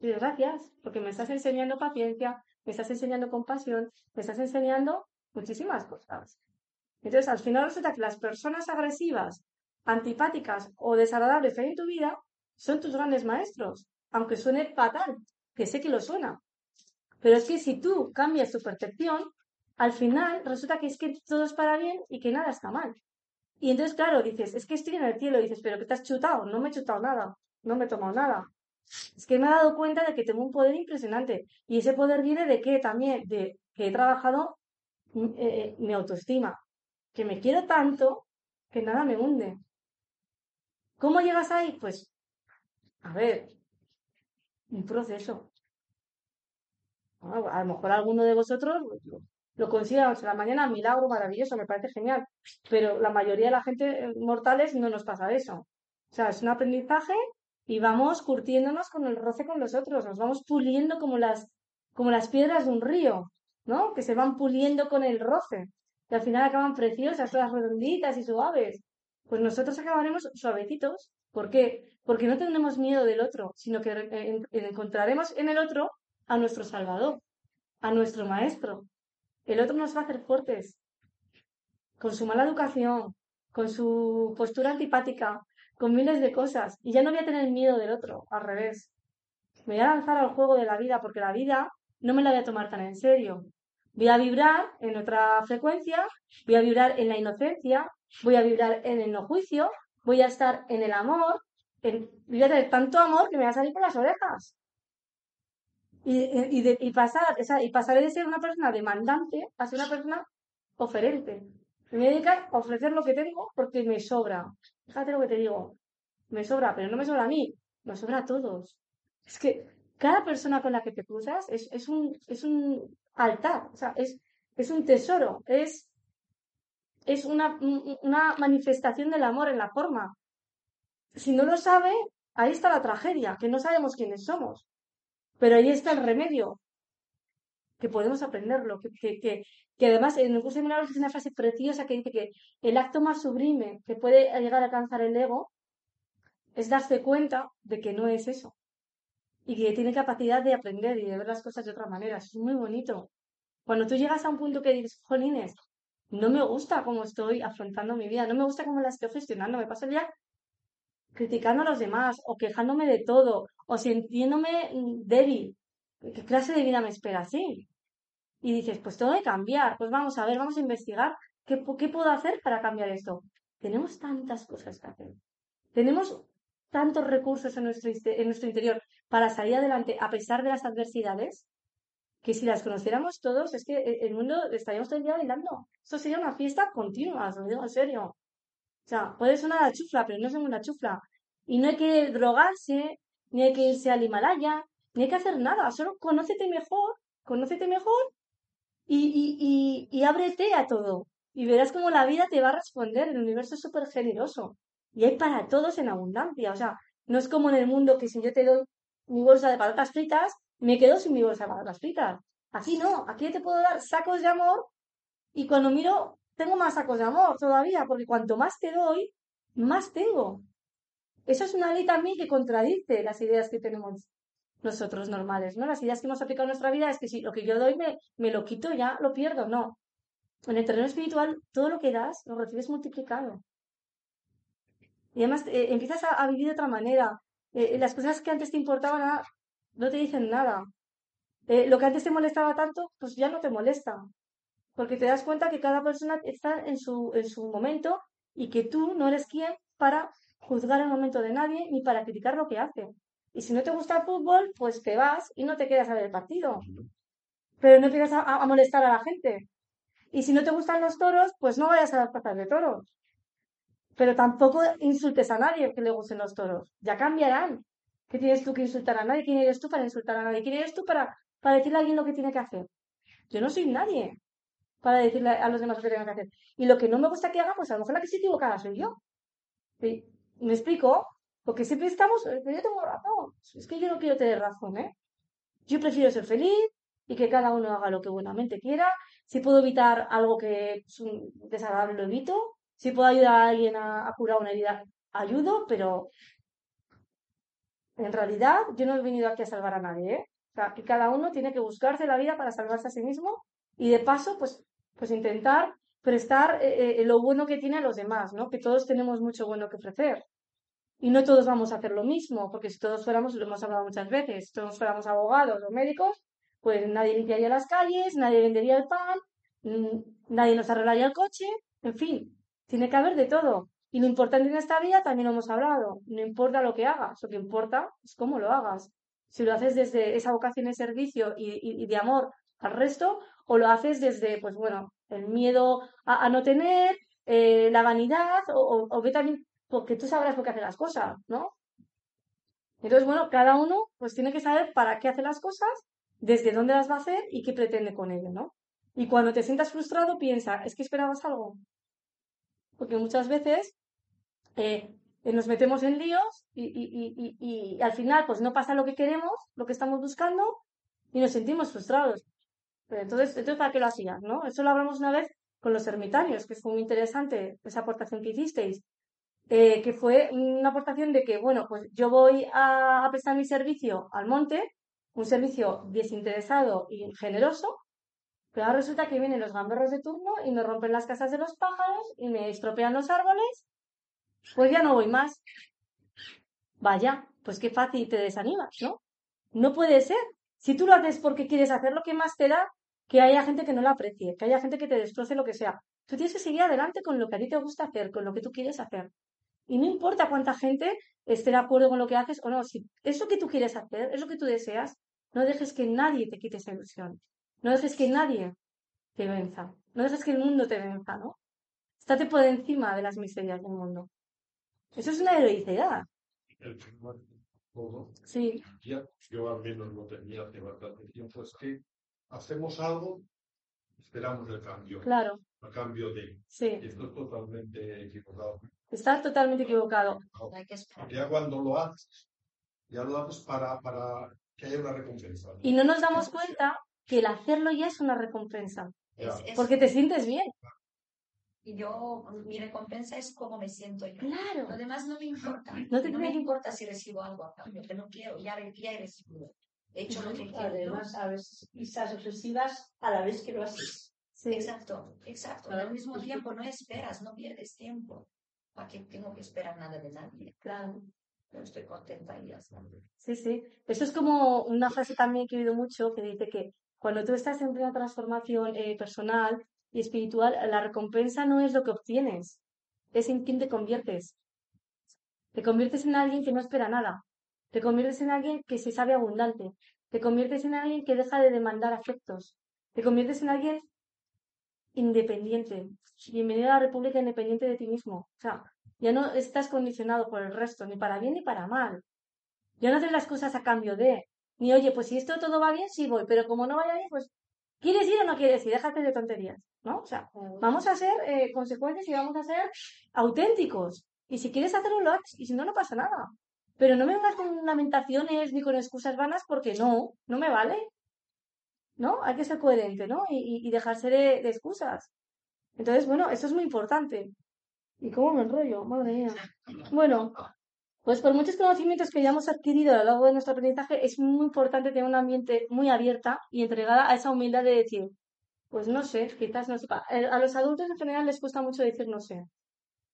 Y gracias, porque me estás enseñando paciencia, me estás enseñando compasión, me estás enseñando muchísimas cosas. Entonces, al final resulta que las personas agresivas, antipáticas o desagradables que hay en tu vida son tus grandes maestros, aunque suene fatal, que sé que lo suena. Pero es que si tú cambias tu percepción, al final resulta que es que todo es para bien y que nada está mal. Y entonces, claro, dices, es que estoy en el cielo, dices, pero que te has chutado, no me he chutado nada, no me he tomado nada. Es que me he dado cuenta de que tengo un poder impresionante. Y ese poder viene de qué también, de que he trabajado mm, eh, eh, mi autoestima, que me quiero tanto que nada me hunde. ¿Cómo llegas ahí? Pues, a ver, un proceso. a lo mejor alguno de vosotros lo consigue a la mañana, milagro maravilloso, me parece genial. Pero la mayoría de la gente eh, mortales no nos pasa eso. O sea, es un aprendizaje y vamos curtiéndonos con el roce con los otros, nos vamos puliendo como las, como las piedras de un río, ¿no? Que se van puliendo con el roce. Y al final acaban preciosas, todas redonditas y suaves. Pues nosotros acabaremos suavecitos. ¿Por qué? Porque no tendremos miedo del otro, sino que encontraremos en el otro a nuestro Salvador, a nuestro Maestro, el otro nos va a hacer fuertes. Con su mala educación, con su postura antipática, con miles de cosas. Y ya no voy a tener miedo del otro, al revés. Me voy a lanzar al juego de la vida porque la vida no me la voy a tomar tan en serio. Voy a vibrar en otra frecuencia, voy a vibrar en la inocencia, voy a vibrar en el no juicio, voy a estar en el amor, en, voy a tener tanto amor que me va a salir por las orejas. Y, y, de, y, pasar, y pasaré de ser una persona demandante a ser una persona oferente. Me voy a dedicar a ofrecer lo que tengo porque me sobra. Fíjate lo que te digo. Me sobra, pero no me sobra a mí, me sobra a todos. Es que cada persona con la que te cruzas es, es, un, es un altar, o sea, es, es un tesoro, es, es una, una manifestación del amor en la forma. Si no lo sabe, ahí está la tragedia, que no sabemos quiénes somos. Pero ahí está el remedio, que podemos aprenderlo, que, que, que, además en el curso de milagros es una frase preciosa que dice que el acto más sublime que puede llegar a alcanzar el ego es darse cuenta de que no es eso y que tiene capacidad de aprender y de ver las cosas de otra manera. Es muy bonito. Cuando tú llegas a un punto que dices, jolines, no me gusta cómo estoy afrontando mi vida, no me gusta cómo la estoy gestionando, me paso el día criticando a los demás o quejándome de todo o sintiéndome débil. ¿Qué clase de vida me espera así? Y dices, pues todo que cambiar, pues vamos a ver, vamos a investigar qué, qué puedo hacer para cambiar esto. Tenemos tantas cosas que hacer. Tenemos tantos recursos en nuestro, en nuestro interior para salir adelante a pesar de las adversidades, que si las conociéramos todos, es que el mundo estaríamos todo el día bailando. Esto sería una fiesta continua, os lo digo en serio. O sea, puede sonar a chufla, pero no es una chufla. Y no hay que drogarse, ni hay que irse al Himalaya, ni hay que hacer nada. Solo conócete mejor, conócete mejor y, y, y, ábrete a todo. Y verás cómo la vida te va a responder. El universo es súper generoso. Y hay para todos en abundancia. O sea, no es como en el mundo que si yo te doy mi bolsa de patatas fritas, me quedo sin mi bolsa de patatas fritas. Aquí no, aquí te puedo dar sacos de amor y cuando miro tengo más sacos de amor todavía, porque cuanto más te doy, más tengo. Eso es una ley también que contradice las ideas que tenemos nosotros normales, ¿no? Las ideas que hemos aplicado en nuestra vida es que si lo que yo doy me, me lo quito, ya lo pierdo. No. En el terreno espiritual, todo lo que das lo recibes multiplicado. Y además eh, empiezas a, vivir de otra manera. Eh, las cosas que antes te importaban ah, no te dicen nada. Eh, lo que antes te molestaba tanto, pues ya no te molesta. Porque te das cuenta que cada persona está en su, en su momento y que tú no eres quien para juzgar el momento de nadie ni para criticar lo que hace. Y si no te gusta el fútbol, pues te vas y no te quedas a ver el partido. Pero no empiezas a, a molestar a la gente. Y si no te gustan los toros, pues no vayas a las plazas de toros. Pero tampoco insultes a nadie que le gusten los toros. Ya cambiarán. ¿Qué tienes tú que insultar a nadie? ¿Quién eres tú para insultar a nadie? ¿Quién eres tú para, para decirle a alguien lo que tiene que hacer? Yo no soy nadie para decirle a los demás lo que tienen que hacer. Y lo que no me gusta que hagan, pues a lo mejor la que se equivocada soy yo. ¿Me explico? Porque siempre estamos, eh, yo tengo razón. Es que yo no quiero tener razón, ¿eh? Yo prefiero ser feliz y que cada uno haga lo que buenamente quiera. Si puedo evitar algo que es un desagradable, lo evito. Si puedo ayudar a alguien a, curar una herida, ayudo, pero en realidad yo no he venido aquí a salvar a nadie, ¿eh? O sea, que cada uno tiene que buscarse la vida para salvarse a sí mismo y de paso, pues, pues intentar prestar eh, eh, lo bueno que tiene a los demás, ¿no? Que todos tenemos mucho bueno que ofrecer. Y no todos vamos a hacer lo mismo, porque si todos fuéramos, lo hemos hablado muchas veces, si todos fuéramos abogados o médicos, pues nadie limpiaría las calles, nadie vendería el pan, mm, nadie nos arreglaría el coche, en fin, tiene que haber de todo. Y lo importante en esta vida también lo hemos hablado. No importa lo que hagas, lo que importa es cómo lo hagas. Si lo haces desde esa vocación de servicio y, de amor al resto, o lo haces desde, pues bueno, el miedo a, no tener, eh, la vanidad, o, o, ve también, porque tú sabrás por qué hace las cosas, ¿no? Entonces, bueno, cada uno pues tiene que saber para qué hace las cosas, desde dónde las va a hacer y qué pretende con ello, ¿no? Y cuando te sientas frustrado, piensa, ¿es que esperabas algo? Porque muchas veces eh, nos metemos en líos y, y, y, y, al final pues no pasa lo que queremos, lo que estamos buscando y nos sentimos frustrados. Entonces, entonces ¿para qué lo hacías? ¿no? Eso lo hablamos una vez con los ermitaños, que fue muy interesante esa aportación que hicisteis. Eh, que fue una aportación de que, bueno, pues yo voy a, a prestar mi servicio al monte, un servicio desinteresado y generoso, pero ahora resulta que vienen los gamberros de turno y me rompen las casas de los pájaros y me estropean los árboles, pues ya no voy más. Vaya, pues qué fácil te desanimas, ¿no? No puede ser. Si tú lo haces porque quieres hacer lo que más te da, que haya gente que no lo aprecie, que haya gente que te destroce lo que sea. Tú tienes que seguir adelante con lo que a ti te gusta hacer, con lo que tú quieres hacer. Y no importa cuánta gente esté de acuerdo con lo que haces o no, si eso que tú quieres hacer, eso que tú deseas, no dejes que nadie te quite esa ilusión. No dejes que nadie te venza. No dejes que el mundo te venza, ¿no? Estate por encima de las miserias del mundo. Eso es una heroicidad. El Sí, ya, yo al menos lo tenía hace bastante tiempo, es que hacemos algo, esperamos el cambio, claro, a cambio de. sí. Esto es totalmente equivocado. Estás totalmente equivocado. No hay que esperar. Ya cuando lo haces, ya lo haces para, para que haya una recompensa. Y no nos damos cuenta que el hacerlo ya es una recompensa. Es- es- Porque te sientes bien. Y yo, mi recompensa es cómo me siento yo. Claro. Lo demás no me importa. No te me tiene que- importa si recibo algo a cambio, que no quiero, ya, ya he recibido. He hecho lo que. Además, a veces quizás obsesivas a la vez que lo haces. Sí. Exacto, exacto. Claro, Al mismo es que- tiempo no esperas, no pierdes tiempo. ¿Para qué tengo que esperar nada de nadie? Claro. Yo estoy contenta y ya está. Sí, sí. Eso es como una frase también que he oído mucho que dice que cuando tú estás en plena transformación eh, personal y espiritual, la recompensa no es lo que obtienes, es en quién te conviertes. Te conviertes en alguien que no espera nada. Te conviertes en alguien que se sabe abundante. Te conviertes en alguien que deja de demandar afectos. Te conviertes en alguien independiente. Bienvenido a la República independiente de ti mismo. O sea, ya no estás condicionado por el resto, ni para bien ni para mal. Ya no haces las cosas a cambio de, ni oye, pues si esto todo va bien, sí voy, pero como no vaya bien, pues, ¿quieres ir o no quieres ir? Déjate de tonterías, ¿no? O sea, vamos a ser eh, consecuentes y vamos a ser auténticos. Y si quieres hacerlo, lo haces, y si no, no pasa nada. Pero no me vengas con lamentaciones ni con excusas vanas porque no, no me vale. ¿No? Hay que ser coherente, ¿no? Y, dejarse de, de excusas. Entonces, bueno, eso es muy importante. ¿Y cómo me enrollo? Madre mía. Bueno, pues por muchos conocimientos que hayamos adquirido a lo largo de nuestro aprendizaje, es muy importante tener un ambiente muy abierta y entregada a esa humildad de decir, pues no sé, quizás no sepa. Eh, A los adultos en general les cuesta mucho decir no sé.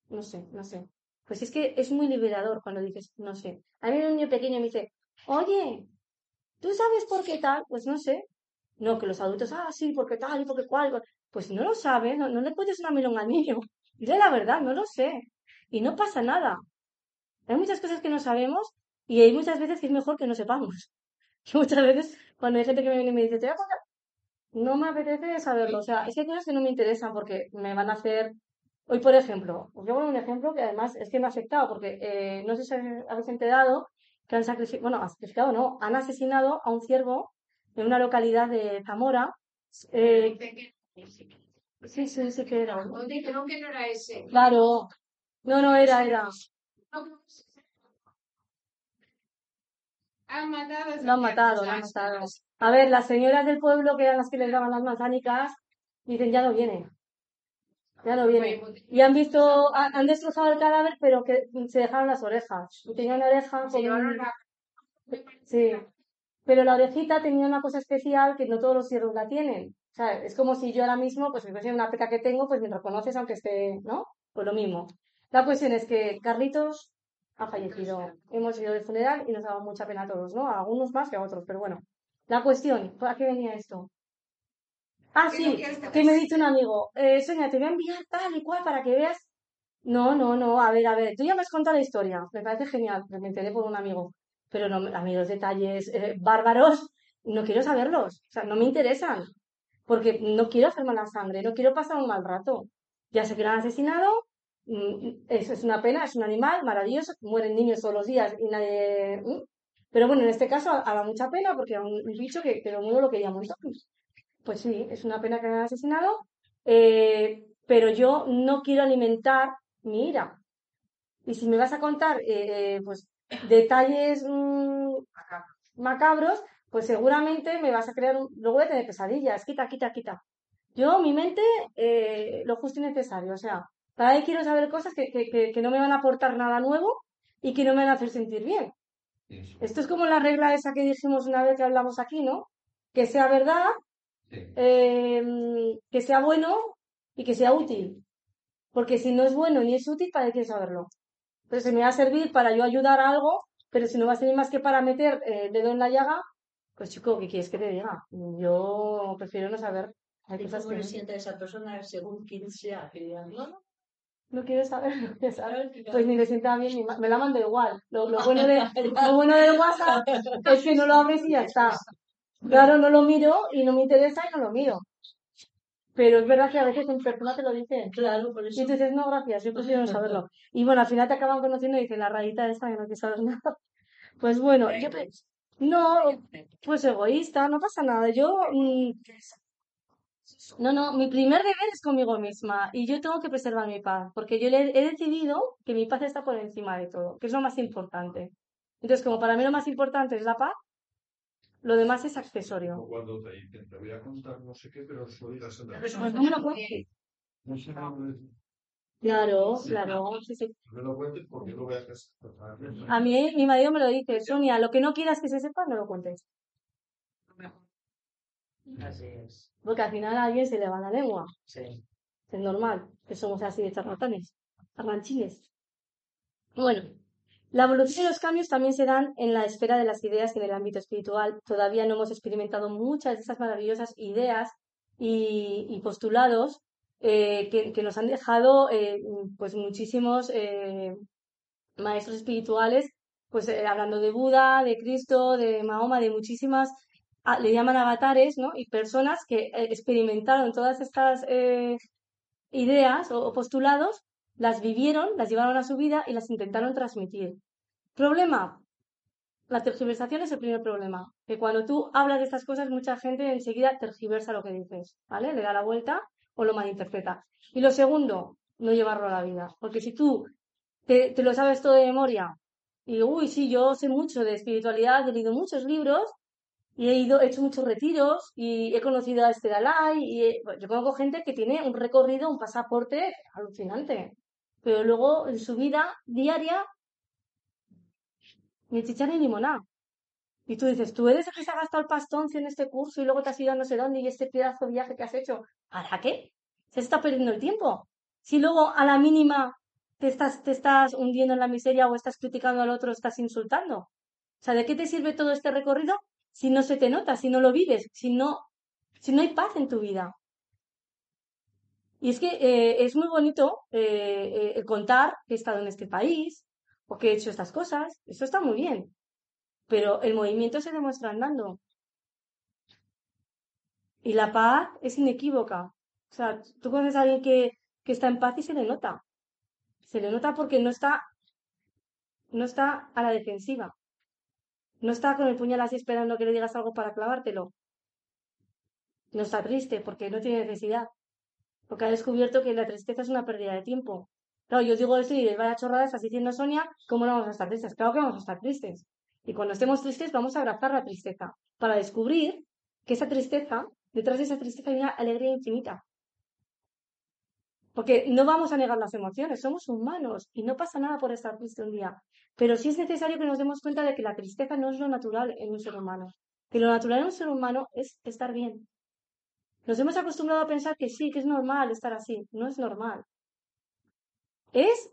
No sé, no sé. Pues es que es muy liberador cuando dices no sé. A mí un niño pequeño me dice, oye, ¿tú sabes por qué tal? Pues no sé. No, que los adultos, ah, sí, porque tal y porque cual. Pues no lo sabes, no, no le puedes una milonga al niño. <laughs> Dile la verdad, no lo sé. Y no pasa nada. Hay muchas cosas que no sabemos y hay muchas veces que es mejor que no sepamos. Y <laughs> muchas veces cuando hay gente que me viene y me dice, te voy a contar, no me apetece saberlo. O sea, es que hay cosas que no me interesan porque me van a hacer... Hoy, por ejemplo, os voy a poner un ejemplo que además es que me ha afectado porque eh, no sé si habéis enterado que han sacrificado, bueno, han sacrificado, no, han asesinado a un ciervo en una localidad de Zamora. Eh, sí, sí, sí que era. ¿Dónde creo que no era ese? Claro. No, no era, era. Han matado Lo han matado, lo han matado. A ver, las señoras del pueblo, que eran las que les daban las manzanicas, dicen, ya no viene. Ya no viene. Y han visto, han, destrozado el cadáver, pero que se dejaron las orejas. Y tenía una oreja Se con llevaron la... Sí. Pero la orejita tenía una cosa especial que no todos los ciervos la tienen. O sea, es como si yo ahora mismo, pues si fuese una peca que tengo, pues me reconoces aunque esté, ¿no? Pues lo mismo. La cuestión es que Carlitos ha fallecido. Hemos ido de funeral y nos ha dado mucha pena a todos, ¿no? A algunos más que a otros, pero bueno. La cuestión, ¿a qué venía esto? Ah, ¿Qué es lo sí, que que me dice un amigo, eh, Sonia, te voy a enviar tal y cual para que veas. No, no, no, a ver, a ver, tú ya me has contado la historia, me parece genial, me enteré por un amigo, pero no, a mí los detalles eh, bárbaros no quiero saberlos, o sea, no me interesan, porque no quiero hacer mala sangre, no quiero pasar un mal rato. Ya sé que lo han asesinado, mm, eso es una pena, es un animal maravilloso, mueren niños todos los días y nadie... mm. Pero bueno, en este caso ha dado mucha pena porque era un, bicho que, que todo el mundo lo quería mucho. Pues sí, es una pena que me hayan asesinado, eh, pero yo no quiero alimentar mi ira. Y si me vas a contar eh, eh, pues detalles mm, macabros, pues seguramente me vas a crear un... Luego voy a tener pesadillas, quita, quita, quita. Yo, mi mente, eh, lo justo y necesario. O sea, para ahí quiero saber cosas que, que, que, no me van a aportar nada nuevo y que no me van a hacer sentir bien. Eso. Esto es como la regla esa que dijimos una vez que hablamos aquí, ¿no? Que sea verdad. Eh, que sea bueno y que sea útil. Porque si no es bueno ni es útil, ¿para qué saberlo? Pero si me va a servir para yo ayudar a algo, pero si no va a servir más que para meter eh, el dedo en la llaga, pues chico, ¿qué quieres que te diga? Yo prefiero no saber. Hay ¿Y cosas cómo que siente esa persona según quien sea? Que digan, no, no, no quiero saber, <laughs> no quiero saber. Pues ni le sienta bien, ni me la mando igual. Lo, lo bueno de, <laughs> lo bueno del WhatsApp <laughs> es que no lo abres y ya está. Claro, no lo miro y no me interesa y no lo miro. Pero es verdad que a veces en persona te lo dicen. claro, por Y eso. tú dices, no, gracias, yo prefiero no saberlo. Y bueno, al final te acaban conociendo y dicen, la rayita esta que no quieres saber <laughs> nada. Pues bueno, yo no, pues egoísta, no pasa nada. Yo, mm, no, no, mi primer deber es conmigo misma y yo tengo que preservar mi paz, porque yo le- he decidido que mi paz está por encima de todo, que es lo más importante. Entonces, como para mí lo más importante es la paz, lo demás es accesorio. Cuando te dicen, te voy a contar no sé qué, pero en la Pues no me lo cuentes. No sé, Claro, claro, sí, sí. no me lo cuentes porque lo voy a hacer. A mí mi marido me lo dice, Sonia, lo que no quieras que se sepa, no lo cuentes. Así es. Porque al final a alguien se le va la lengua. Sí. Es normal, que somos así de charlatanes, arranchines. Bueno, la evolución y los cambios también se dan en la esfera de las ideas y en el ámbito espiritual. Todavía no hemos experimentado muchas de esas maravillosas ideas y, postulados eh, que, nos han dejado eh, pues muchísimos eh, maestros espirituales, pues hablando de Buda, de Cristo, de Mahoma, de muchísimas, ah, le llaman avatares, ¿no? Y personas que experimentaron todas estas ideas o postulados, las vivieron, las llevaron a su vida y las intentaron transmitir. Problema, la tergiversación es el primer problema. Que cuando tú hablas de estas cosas, mucha gente enseguida tergiversa lo que dices, ¿vale? Le da la vuelta o lo malinterpreta. Y lo segundo, no llevarlo a la vida. Porque si tú te, lo sabes todo de memoria y, uy, sí, yo sé mucho de espiritualidad, he leído muchos libros y he ido, he hecho muchos retiros y he conocido a este Dalai y he- yo conozco gente que tiene un recorrido, un pasaporte alucinante. Pero luego en su vida diaria ni chicha ni limonada. Y tú dices, tú eres el que se ha gastado el pastón en este curso y luego te has ido a no sé dónde y este pedazo de viaje que has hecho. ¿Para qué? Se está perdiendo el tiempo. Si luego a la mínima te estás, te estás hundiendo en la miseria o estás criticando al otro, estás insultando. O sea, ¿de qué te sirve todo este recorrido si no se te nota, si no lo vives, si no, si no hay paz en tu vida? Y es que eh, es muy bonito eh, eh, contar que he estado en este país o que he hecho estas cosas. Eso está muy bien. Pero el movimiento se demuestra andando. Y la paz es inequívoca. O sea, tú conoces a alguien que, que está en paz y se le nota. Se le nota porque no está, no está a la defensiva. No está con el puñal así esperando que le digas algo para clavártelo. No está triste porque no tiene necesidad. Porque ha descubierto que la tristeza es una pérdida de tiempo. Claro, yo digo esto y les vaya chorrada, estás diciendo Sonia, ¿cómo no vamos a estar tristes? Claro que vamos a estar tristes. Y cuando estemos tristes vamos a abrazar la tristeza para descubrir que esa tristeza, detrás de esa tristeza hay una alegría infinita. Porque no vamos a negar las emociones, somos humanos y no pasa nada por estar triste un día. Pero sí es necesario que nos demos cuenta de que la tristeza no es lo natural en un ser humano. Que lo natural en un ser humano es estar bien. Nos hemos acostumbrado a pensar que sí, que es normal estar así. No es normal. Es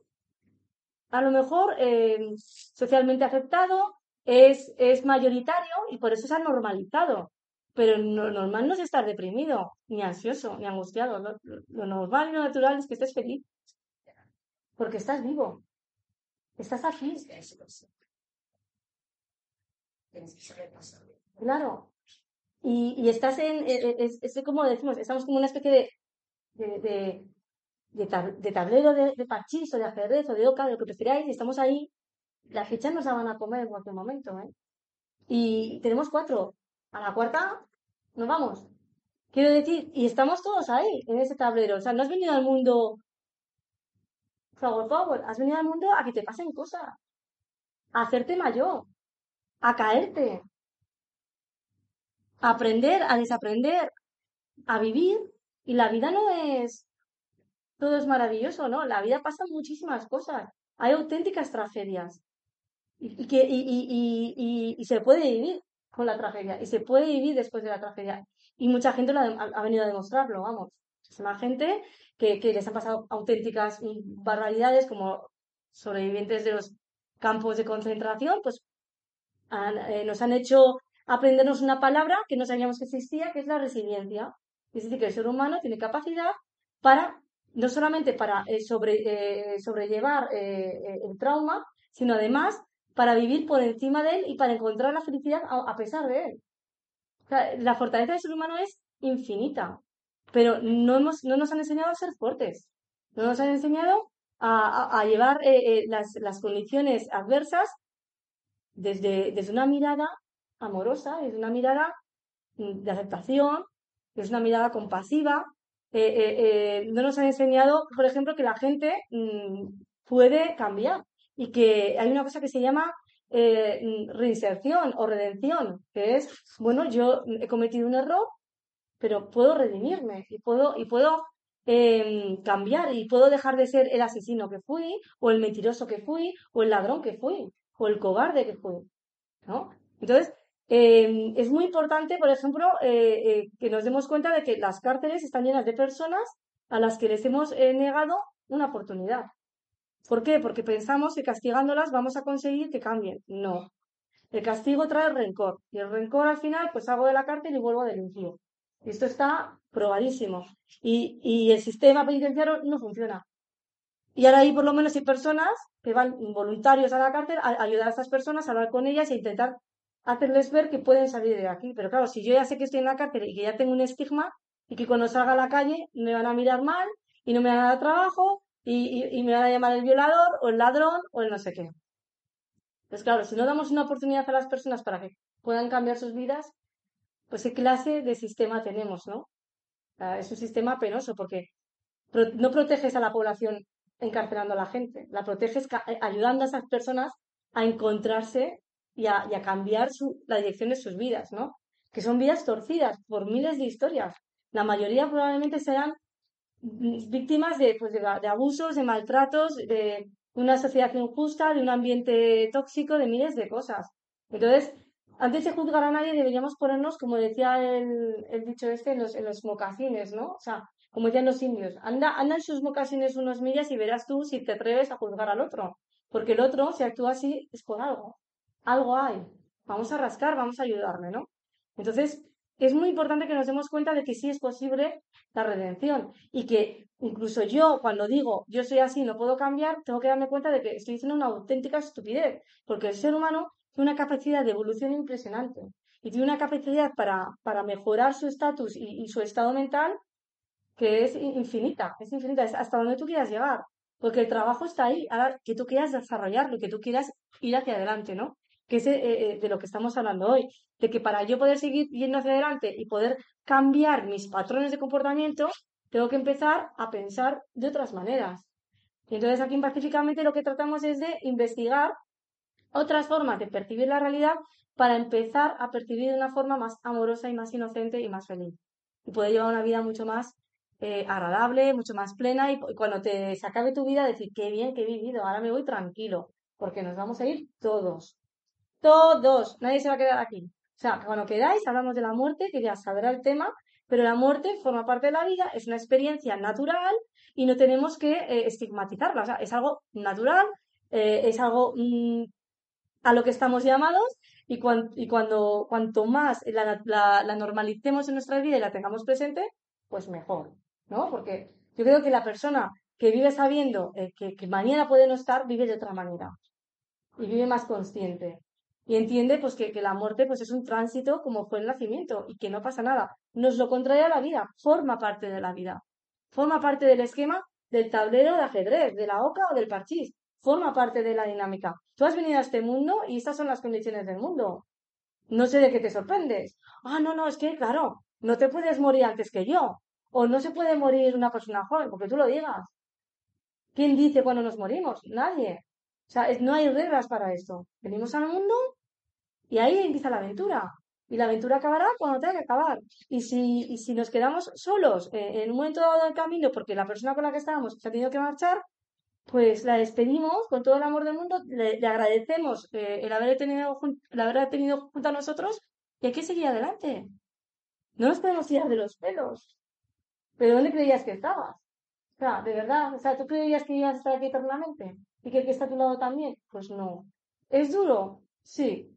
a lo mejor eh, socialmente aceptado, es, es mayoritario y por eso se ha normalizado. Pero lo normal no es estar deprimido, ni ansioso, ni angustiado. Lo, lo normal y lo natural es que estés feliz. Porque estás vivo. Estás aquí. Claro. Y, estás en, es, es, como decimos, estamos como una especie de, de, de, tablero de, de o de ajedrez o de oca, lo que prefiráis, y estamos ahí las fichas nos la van a comer en cualquier momento, ¿eh? Y tenemos cuatro. A la cuarta nos vamos. Quiero decir, y estamos todos ahí, en ese tablero. O sea, no has venido al mundo favor, favor, has venido al mundo a que te pasen cosas, a hacerte mayor, a caerte, aprender, a desaprender, a vivir. Y la vida no es todo es maravilloso, ¿no? La vida pasa muchísimas cosas. Hay auténticas tragedias y, que, y, y, se puede vivir con la tragedia y se puede vivir después de la tragedia. Y mucha gente ha, venido a demostrarlo, vamos. Es más gente que, que les han pasado auténticas barbaridades como sobrevivientes de los campos de concentración, pues eh, nos han hecho aprendernos una palabra que no sabíamos que existía, que es la resiliencia. Es decir, que el ser humano tiene capacidad para, no solamente para eh, eh, sobrellevar el trauma, sino además para vivir por encima de él y para encontrar la felicidad a, pesar de él. la fortaleza del ser humano es infinita, pero no, hemos, no nos han enseñado a ser fuertes, no nos han enseñado a, llevar eh, eh, las, condiciones adversas desde, desde una mirada amorosa, desde una mirada mm, de aceptación, desde una mirada compasiva. Eh, no nos han enseñado, por ejemplo, que la gente mm, puede cambiar y que hay una cosa que se llama eh, reinserción o redención, que es, bueno, yo he cometido un error, pero puedo redimirme y puedo, y puedo em, cambiar y puedo dejar de ser el asesino que fui, o el mentiroso que fui, o el ladrón que fui, o el cobarde que fui. ¿no? Entonces, em, es muy importante, por ejemplo, eh, eh, que nos demos cuenta de que las cárceles están llenas de personas a las que les hemos negado una oportunidad. ¿Por qué? Porque pensamos que castigándolas vamos a conseguir que cambien. No. El castigo trae rencor. Y el rencor al final, pues hago de la cárcel y vuelvo a delinquir. Esto está probadísimo. Y, el sistema penitenciario no funciona. Y ahora ahí por lo menos hay personas que van voluntarios a la cárcel a ayudar a estas personas, a hablar con ellas e intentar hacerles ver que pueden salir de aquí. Pero claro, si yo ya sé que estoy en la cárcel y que ya tengo un estigma y que cuando salga a la calle me van a mirar mal y no me van a dar trabajo y, me van a llamar el violador o el ladrón o el no sé qué. Pues claro, si no damos una oportunidad a las personas para que puedan cambiar sus vidas, pues qué clase de sistema tenemos, ¿no? Es un sistema penoso porque no proteges a la población encarcelando a la gente, la proteges eh, ayudando a esas personas a encontrarse y a, cambiar la dirección de sus vidas, ¿no? Que son vidas torcidas por miles de historias. La mayoría probablemente serán víctimas de, pues, de, de abusos, de maltratos, de una sociedad injusta, de un ambiente tóxico, de miles de cosas. Entonces, antes de juzgar a nadie deberíamos ponernos, como decía el, el dicho este, en los, en los mocasines, ¿no? O sea, como decían los indios, anda, anda en sus mocasines unos millas y verás tú si te atreves a juzgar al otro. Porque el otro, si actúa así, es por algo. Algo hay. Vamos a rascar, vamos a ayudarle, ¿no? Entonces, es muy importante que nos demos cuenta de que sí es posible la redención y que incluso yo, cuando digo yo soy así, no puedo cambiar, tengo que darme cuenta de que estoy diciendo una auténtica estupidez, porque el ser humano tiene una capacidad de evolución impresionante y tiene una capacidad para, para mejorar su estatus y, y su estado mental que es infinita, es infinita, es hasta donde tú quieras llegar, porque el trabajo está ahí, ahora que tú quieras desarrollarlo, que tú quieras ir hacia adelante, ¿no? Que es eh, eh, de lo que estamos hablando hoy, de que para yo poder seguir yendo hacia adelante y poder cambiar mis patrones de comportamiento, tengo que empezar a pensar de otras maneras. Y entonces aquí en Pacíficamente lo que tratamos es de investigar otras formas de percibir la realidad para empezar a percibir de una forma más amorosa y más inocente y más feliz. Y poder llevar una vida mucho más eh, agradable, mucho más plena y, y cuando te se acabe tu vida decir, qué bien que he vivido, ahora me voy tranquilo, porque nos vamos a ir todos. Todos, nadie se va a quedar aquí. O sea, cuando queráis hablamos de la muerte, que ya sabrá el tema, pero la muerte forma parte de la vida, es una experiencia natural y no tenemos que eh, estigmatizarla. O sea, es algo natural, eh, es algo mm, a lo que estamos llamados y, cuan- y cuando cuanto más la, normalicemos en nuestra vida y la tengamos presente, pues mejor, ¿no? Porque yo creo que la persona que vive sabiendo eh, que mañana puede no estar, vive de otra manera y vive más consciente. Y entiende pues que, que la muerte pues es un tránsito como fue el nacimiento y que no pasa nada. No es lo contrario a la vida, forma parte de la vida. Forma parte del esquema del tablero de ajedrez, de la oca o del parchís. Forma parte de la dinámica. Tú has venido a este mundo y estas son las condiciones del mundo. No sé de qué te sorprendes. Ah, no, no, es que claro, no te puedes morir antes que yo. O no se puede morir una persona joven, porque tú lo digas. ¿Quién dice cuándo nos morimos? Nadie. O sea, no hay reglas para esto. Venimos al mundo y ahí empieza la aventura. Y la aventura acabará cuando tenga que acabar. Y si, y si nos quedamos solos eh, en un momento dado del camino porque la persona con la que estábamos se ha tenido que marchar, pues la despedimos con todo el amor del mundo, le, agradecemos eh, el haber tenido, el haber tenido junto a nosotros y hay que seguir adelante. No nos podemos tirar de los pelos. ¿Pero dónde creías que estabas? O sea, de verdad, o sea, ¿tú creías que ibas a estar aquí eternamente? ¿Y que el que está a tu lado también? Pues no. ¿Es duro? Sí,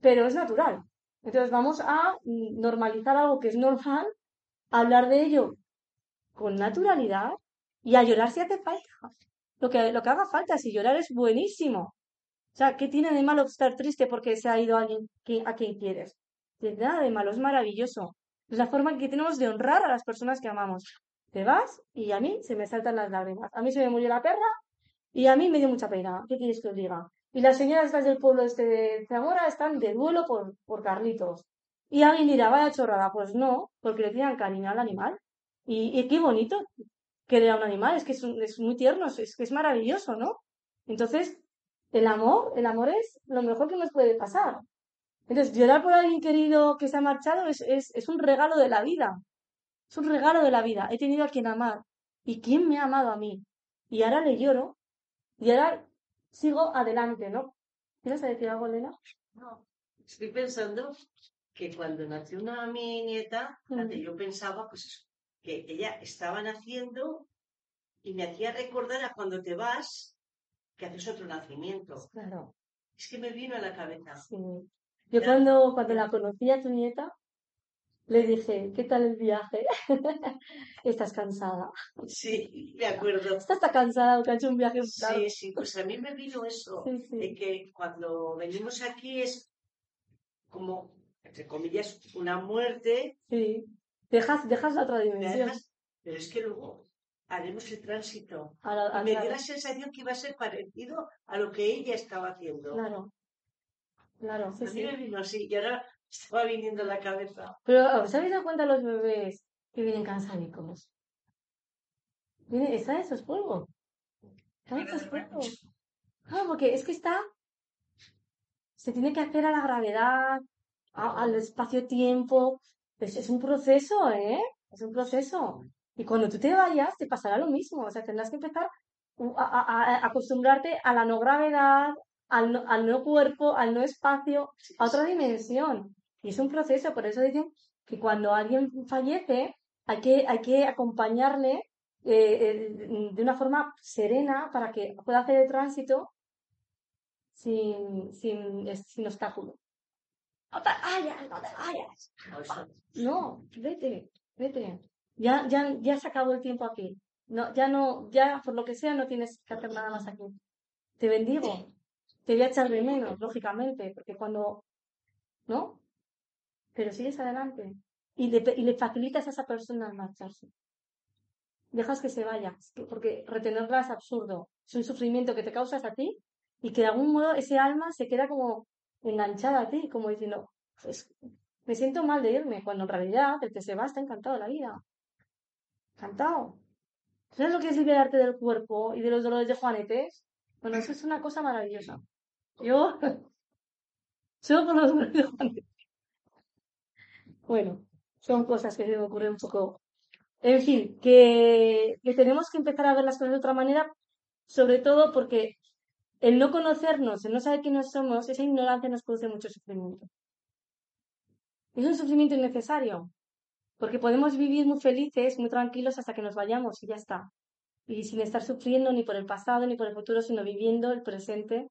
pero es natural. Entonces vamos a normalizar algo que es normal, hablar de ello con naturalidad y a llorar si hace falta. Lo que, lo que haga falta, si llorar es buenísimo. O sea, ¿qué tiene de malo estar triste porque se ha ido alguien a quien quieres? De nada de malo, es maravilloso. Es la forma que tenemos de honrar a las personas que amamos. Te vas y a mí se me saltan las lágrimas. A mí se me murió la perra y a mí me dio mucha pena. ¿Qué quieres que os diga? Y las señoras del pueblo este de Zamora están de duelo por, por Carlitos. Y alguien dirá, vaya chorrada. Pues no, porque le tienen cariño al animal. Y, y qué bonito querer a un animal. Es que es, un- es muy tierno, es que es maravilloso, ¿no? Entonces, el amor, el amor es lo mejor que nos puede pasar. Entonces, llorar por alguien querido que se ha marchado es, es, es un regalo de la vida. Es un regalo de la vida. He tenido a quien amar. ¿Y quién me ha amado a mí? Y ahora le lloro. Y ahora sigo adelante, ¿no? ¿Quieres decir algo, Elena? No, estoy pensando que cuando nació una mi nieta, yo pensaba pues que ella estaba naciendo y me hacía recordar a cuando te vas que haces otro nacimiento. Claro. Es que me vino a la cabeza. Sí. Yo cuando, cuando la conocí a tu nieta, le dije, ¿qué tal el viaje? <laughs> Estás cansada. Sí, me acuerdo. Estás está cansada porque ha hecho un viaje. Sí, sí, pues a mí me vino eso, Sí, sí. de que cuando venimos aquí es como, entre comillas, una muerte, Sí. Dejas, dejas la otra me dimensión. dejas- pero es que luego haremos el tránsito. A la- a Y me dio la sensación que iba a ser parecido a lo que ella estaba haciendo. Claro. Claro, sí, a mí sí. me vino así y ahora estaba viniendo a la cabeza. Pero, ¿os habéis dado cuenta los bebés que vienen cansadicos? Viene, está eso es polvo. Está eso es polvo. Claro, porque es que está. Se tiene que hacer a la gravedad, a- al espacio-tiempo. Es, es un proceso, ¿eh? Es un proceso. Y cuando tú te vayas, te pasará lo mismo. O sea, tendrás que empezar a, a- a acostumbrarte a la no gravedad, al no, al no cuerpo, al no espacio, a otra dimensión. Y es un proceso, por eso dicen que cuando alguien fallece, hay que, hay que acompañarle eh, de una forma serena para que pueda hacer el tránsito sin, sin, sin obstáculo. No te vayas, no te vayas. No, vete, vete. Ya, ya, ya se acabó el tiempo aquí. No, ya no, ya por lo que sea no tienes que hacer nada más aquí. Te bendigo. Te voy a echar de menos, lógicamente, porque cuando, ¿no? Pero sigues adelante. Y le, y le facilitas a esa persona marcharse. Dejas que se vaya, porque retenerla es absurdo. Es un sufrimiento que te causas a ti y que de algún modo ese alma se queda como enganchada a ti, como diciendo, pues, me siento mal de irme, cuando en realidad el que se va está encantado de la vida. Encantado. ¿Sabes lo que es liberarte del cuerpo y de los dolores de juanetes? Bueno, eso es una cosa maravillosa. Yo, <laughs> solo por los dolores de juanetes. Bueno, son cosas que se me ocurren un poco. En fin, que, que tenemos que empezar a ver las cosas de otra manera, sobre todo porque el no conocernos, el no saber quiénes somos, esa ignorancia nos produce mucho sufrimiento. Es un sufrimiento innecesario, porque podemos vivir muy felices, muy tranquilos hasta que nos vayamos y ya está. Y sin estar sufriendo ni por el pasado ni por el futuro, sino viviendo el presente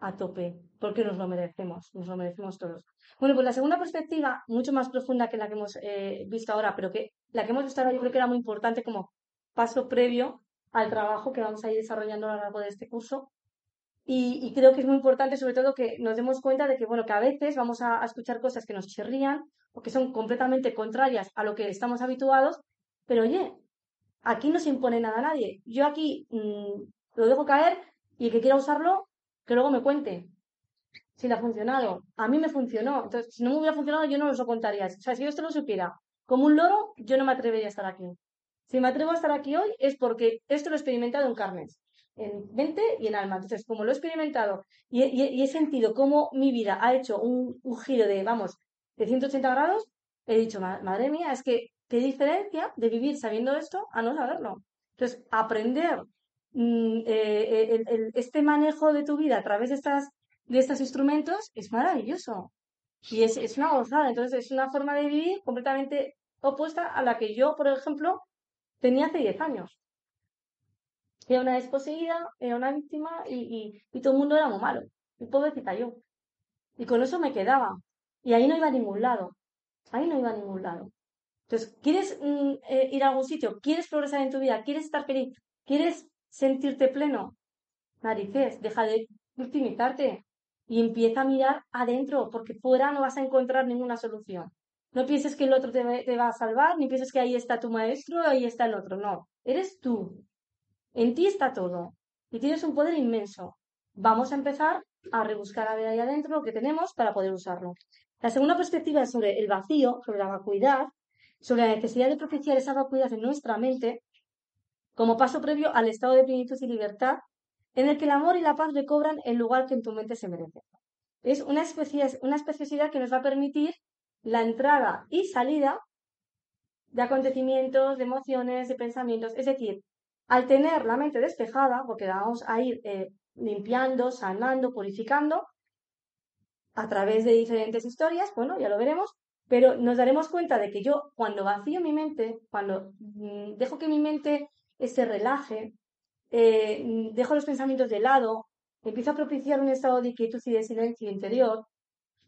a tope, porque nos lo merecemos, nos lo merecemos todos. Bueno, pues la segunda perspectiva, mucho más profunda que la que hemos eh, visto ahora, pero que la que hemos visto ahora yo creo que era muy importante como paso previo al trabajo que vamos a ir desarrollando a lo largo de este curso. Y, y creo que es muy importante, sobre todo, que nos demos cuenta de que, bueno, que a veces vamos a, a escuchar cosas que nos chirrían o que son completamente contrarias a lo que estamos habituados, pero oye, aquí no se impone nada a nadie. Yo aquí mm, lo dejo caer y el que quiera usarlo, que luego me cuente si le ha funcionado. A mí me funcionó. Entonces, si no me hubiera funcionado, yo no os lo contaría. O sea, si yo esto lo supiera como un loro, yo no me atrevería a estar aquí. Si me atrevo a estar aquí hoy es porque esto lo he experimentado en carnes, en mente y en alma. Entonces, como lo he experimentado y, he- sentido cómo mi vida ha hecho un, un giro de, vamos, de 180 grados, he dicho, "Ma- madre mía, es que qué diferencia de vivir sabiendo esto a no saberlo. Entonces, aprender mm, eh, el- este manejo de tu vida a través de estas de estos instrumentos es maravilloso. Y es, es una gozada. Entonces, es una forma de vivir completamente opuesta a la que yo, por ejemplo, tenía hace 10 años. Era una desposeída, era una víctima y, y, y todo el mundo era muy malo. Y pobrecita yo. Y con eso me quedaba. Y ahí no iba a ningún lado. Ahí no iba a ningún lado. Entonces, ¿quieres mm, eh, ir a algún sitio? ¿Quieres progresar en tu vida? ¿Quieres estar feliz? ¿Quieres sentirte pleno? Narices, deja de victimizarte y empieza a mirar adentro, porque fuera no vas a encontrar ninguna solución. No pienses que el otro te, te va a salvar, ni pienses que ahí está tu maestro, ahí está el otro. No, eres tú. En ti está todo. Y tienes un poder inmenso. Vamos a empezar a rebuscar a ver ahí adentro lo que tenemos para poder usarlo. La segunda perspectiva es sobre el vacío, sobre la vacuidad, sobre la necesidad de propiciar esa vacuidad en nuestra mente como paso previo al estado de plenitud y libertad en el que el amor y la paz recobran el lugar que en tu mente se merece. Es una, especie, una especiosidad que nos va a permitir la entrada y salida de acontecimientos, de emociones, de pensamientos. Es decir, al tener la mente despejada, porque la vamos a ir eh, limpiando, sanando, purificando a través de diferentes historias, bueno, ya lo veremos, pero nos daremos cuenta de que yo cuando vacío mi mente, cuando mm, dejo que mi mente se relaje, eh, dejo los pensamientos de lado, empiezo a propiciar un estado de quietud y de silencio interior,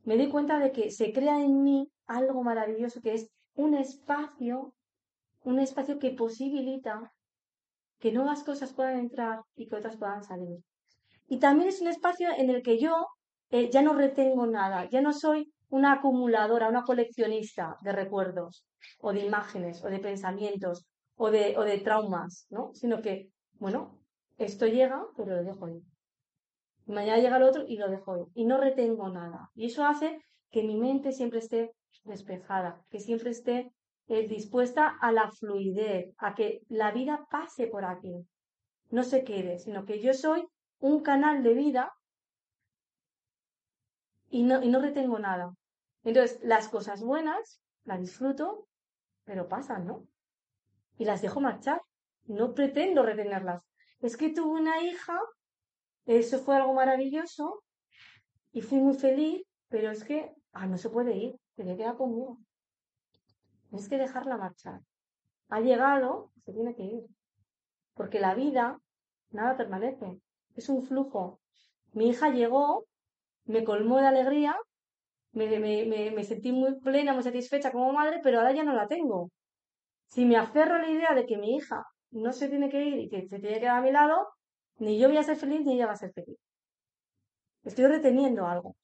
me doy cuenta de que se crea en mí algo maravilloso que es un espacio, un espacio que posibilita que nuevas cosas puedan entrar y que otras puedan salir. Y también es un espacio en el que yo eh, ya no retengo nada, ya no soy una acumuladora, una coleccionista de recuerdos o de imágenes o de pensamientos o de, o de traumas, ¿no? Sino que, bueno, esto llega, pero lo dejo ir. Mañana llega el otro y lo dejo ir. Y no retengo nada. Y eso hace que mi mente siempre esté despejada, que siempre esté eh, dispuesta a la fluidez, a que la vida pase por aquí. No se quede, sino que yo soy un canal de vida y no, y no retengo nada. Entonces, las cosas buenas las disfruto, pero pasan, ¿no? Y las dejo marchar. No pretendo retenerlas. Es que tuve una hija, eso fue algo maravilloso y fui muy feliz, pero es que ah, no se puede ir, tiene que quedar conmigo. Tienes que dejarla marchar. Ha llegado, se tiene que ir. Porque la vida, nada permanece. Es un flujo. Mi hija llegó, me colmó de alegría, me, me, me sentí muy plena, muy satisfecha como madre, pero ahora ya no la tengo. Si me aferro a la idea de que mi hija no se tiene que ir y que se tiene que quedar a mi lado, ni yo voy a ser feliz ni ella va a ser feliz. Estoy reteniendo algo.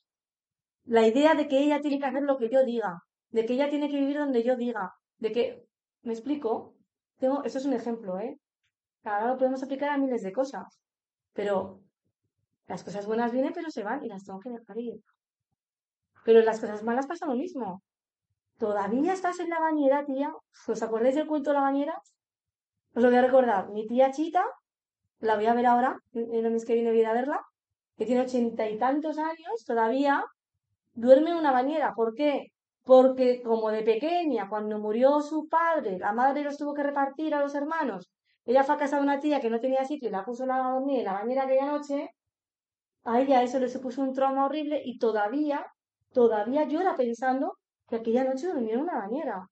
La idea de que ella tiene que hacer lo que yo diga, de que ella tiene que vivir donde yo diga, de que, ¿me explico? Tengo, eso es un ejemplo, ¿eh? Ahora lo podemos aplicar a miles de cosas, pero las cosas buenas vienen pero se van y las tengo que dejar ir. Pero las cosas malas pasa lo mismo. Todavía estás en la bañera, tía. ¿Os acordáis del cuento de la bañera? Os lo voy a recordar. Mi tía Chita, la voy a ver ahora, en el mes que viene a ir a verla, que tiene ochenta y tantos años, todavía duerme en una bañera. ¿Por qué? Porque como de pequeña, cuando murió su padre, la madre los tuvo que repartir a los hermanos. Ella fue a casa de una tía que no tenía sitio y la puso a dormir en la bañera aquella noche. A ella eso le supuso un trauma horrible y todavía, todavía llora pensando que aquella noche durmió en una bañera.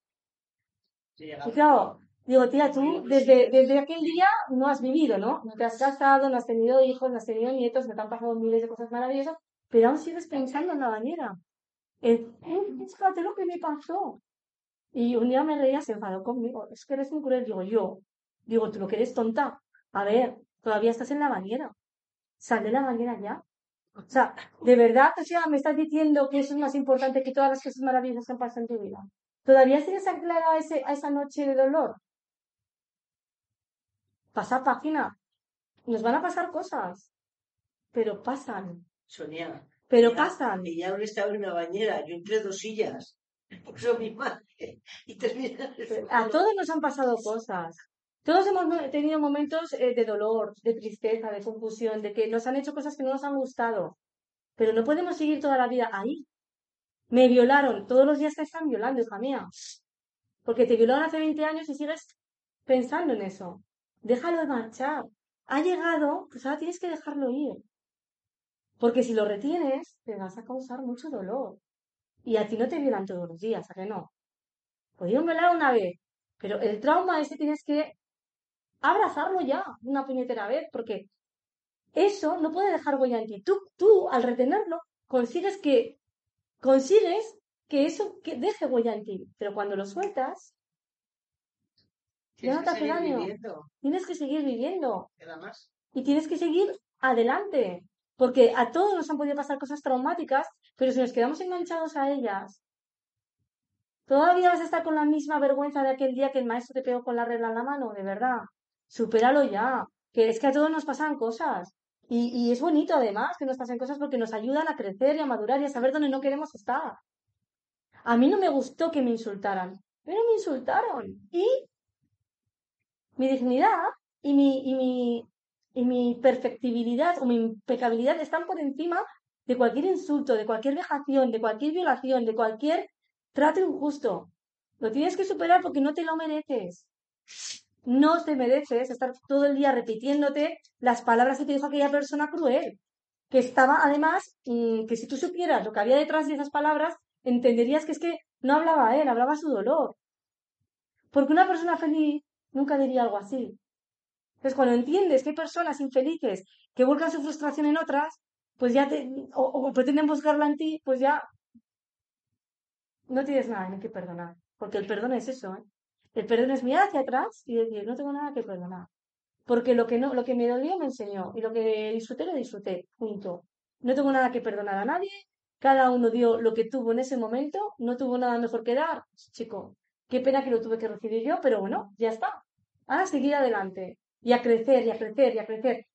Y claro, digo, tía, tú desde, desde aquel día no has vivido, ¿no? No te has casado, no has tenido hijos, no has tenido nietos, no te han pasado miles de cosas maravillosas, pero aún sigues pensando en la bañera. El, fíjate lo que me pasó. Y un día me reía, se enfadó conmigo. Es que eres un cruel. Digo, yo. Digo, tú lo que eres tonta. A ver, todavía estás en la bañera. Sal de la bañera ya. O sea, de verdad, o sea, me estás diciendo que eso es más importante que todas las cosas maravillosas que han pasado en tu vida. ¿Todavía sigues anclada a, ese, a esa noche de dolor? Pasa página. Nos van a pasar cosas. Pero pasan. Sonia. Pero pasan. Ella ahora estaba en una bañera, yo entre dos sillas. <laughs> Puso mi madre. Y termina A todos nos han pasado cosas. Todos hemos mo- tenido momentos eh, de dolor, de tristeza, de confusión, de que nos han hecho cosas que no nos han gustado. Pero no podemos seguir toda la vida ahí. Me violaron. Todos los días te están violando, hija mía. Porque te violaron hace 20 años y sigues pensando en eso. Déjalo de marchar. Ha llegado, pues ahora tienes que dejarlo ir. Porque si lo retienes, te vas a causar mucho dolor. Y a ti no te violan todos los días, ¿a que no? Podían violar una vez, pero el trauma ese tienes que abrazarlo ya una puñetera vez, porque eso no puede dejar huella en ti. Tú, tú, al retenerlo, consigues que, consigues que eso que deje huella en ti. Pero cuando lo sueltas, ya no te hace seguir daño. viviendo, Tienes que seguir viviendo más. y tienes que seguir adelante. Porque a todos nos han podido pasar cosas traumáticas, pero si nos quedamos enganchados a ellas, todavía vas a estar con la misma vergüenza de aquel día que el maestro te pegó con la regla en la mano, de verdad. Supéralo ya. Que es que a todos nos pasan cosas. Y, y es bonito además que nos pasen cosas porque nos ayudan a crecer y a madurar y a saber dónde no queremos estar. A mí no me gustó que me insultaran, pero me insultaron. Y mi dignidad y mi, y mi, y mi perfectibilidad o mi impecabilidad están por encima de cualquier insulto, de cualquier vejación, de cualquier violación, de cualquier trato injusto. Lo tienes que superar porque no te lo mereces. No te mereces estar todo el día repitiéndote las palabras que te dijo aquella persona cruel. Que estaba, además, mm, que si tú supieras lo que había detrás de esas palabras, entenderías que es que no hablaba él, hablaba su dolor. Porque una persona feliz nunca diría algo así. Entonces, cuando entiendes que hay personas infelices que buscan su frustración en otras, pues ya te, o, o pretenden buscarla en ti, pues ya no tienes nada en que perdonar. Porque el perdón es eso, ¿eh? El perdón es mirar hacia atrás y decir, no tengo nada que perdonar. Porque lo que no, lo que me dolió me enseñó y lo que disfruté lo disfruté. Punto. No tengo nada que perdonar a nadie. Cada uno dio lo que tuvo en ese momento. No tuvo nada mejor que dar. Chico, qué pena que lo tuve que recibir yo, pero bueno, ya está. A seguir adelante. Y a crecer, y a crecer, y a crecer.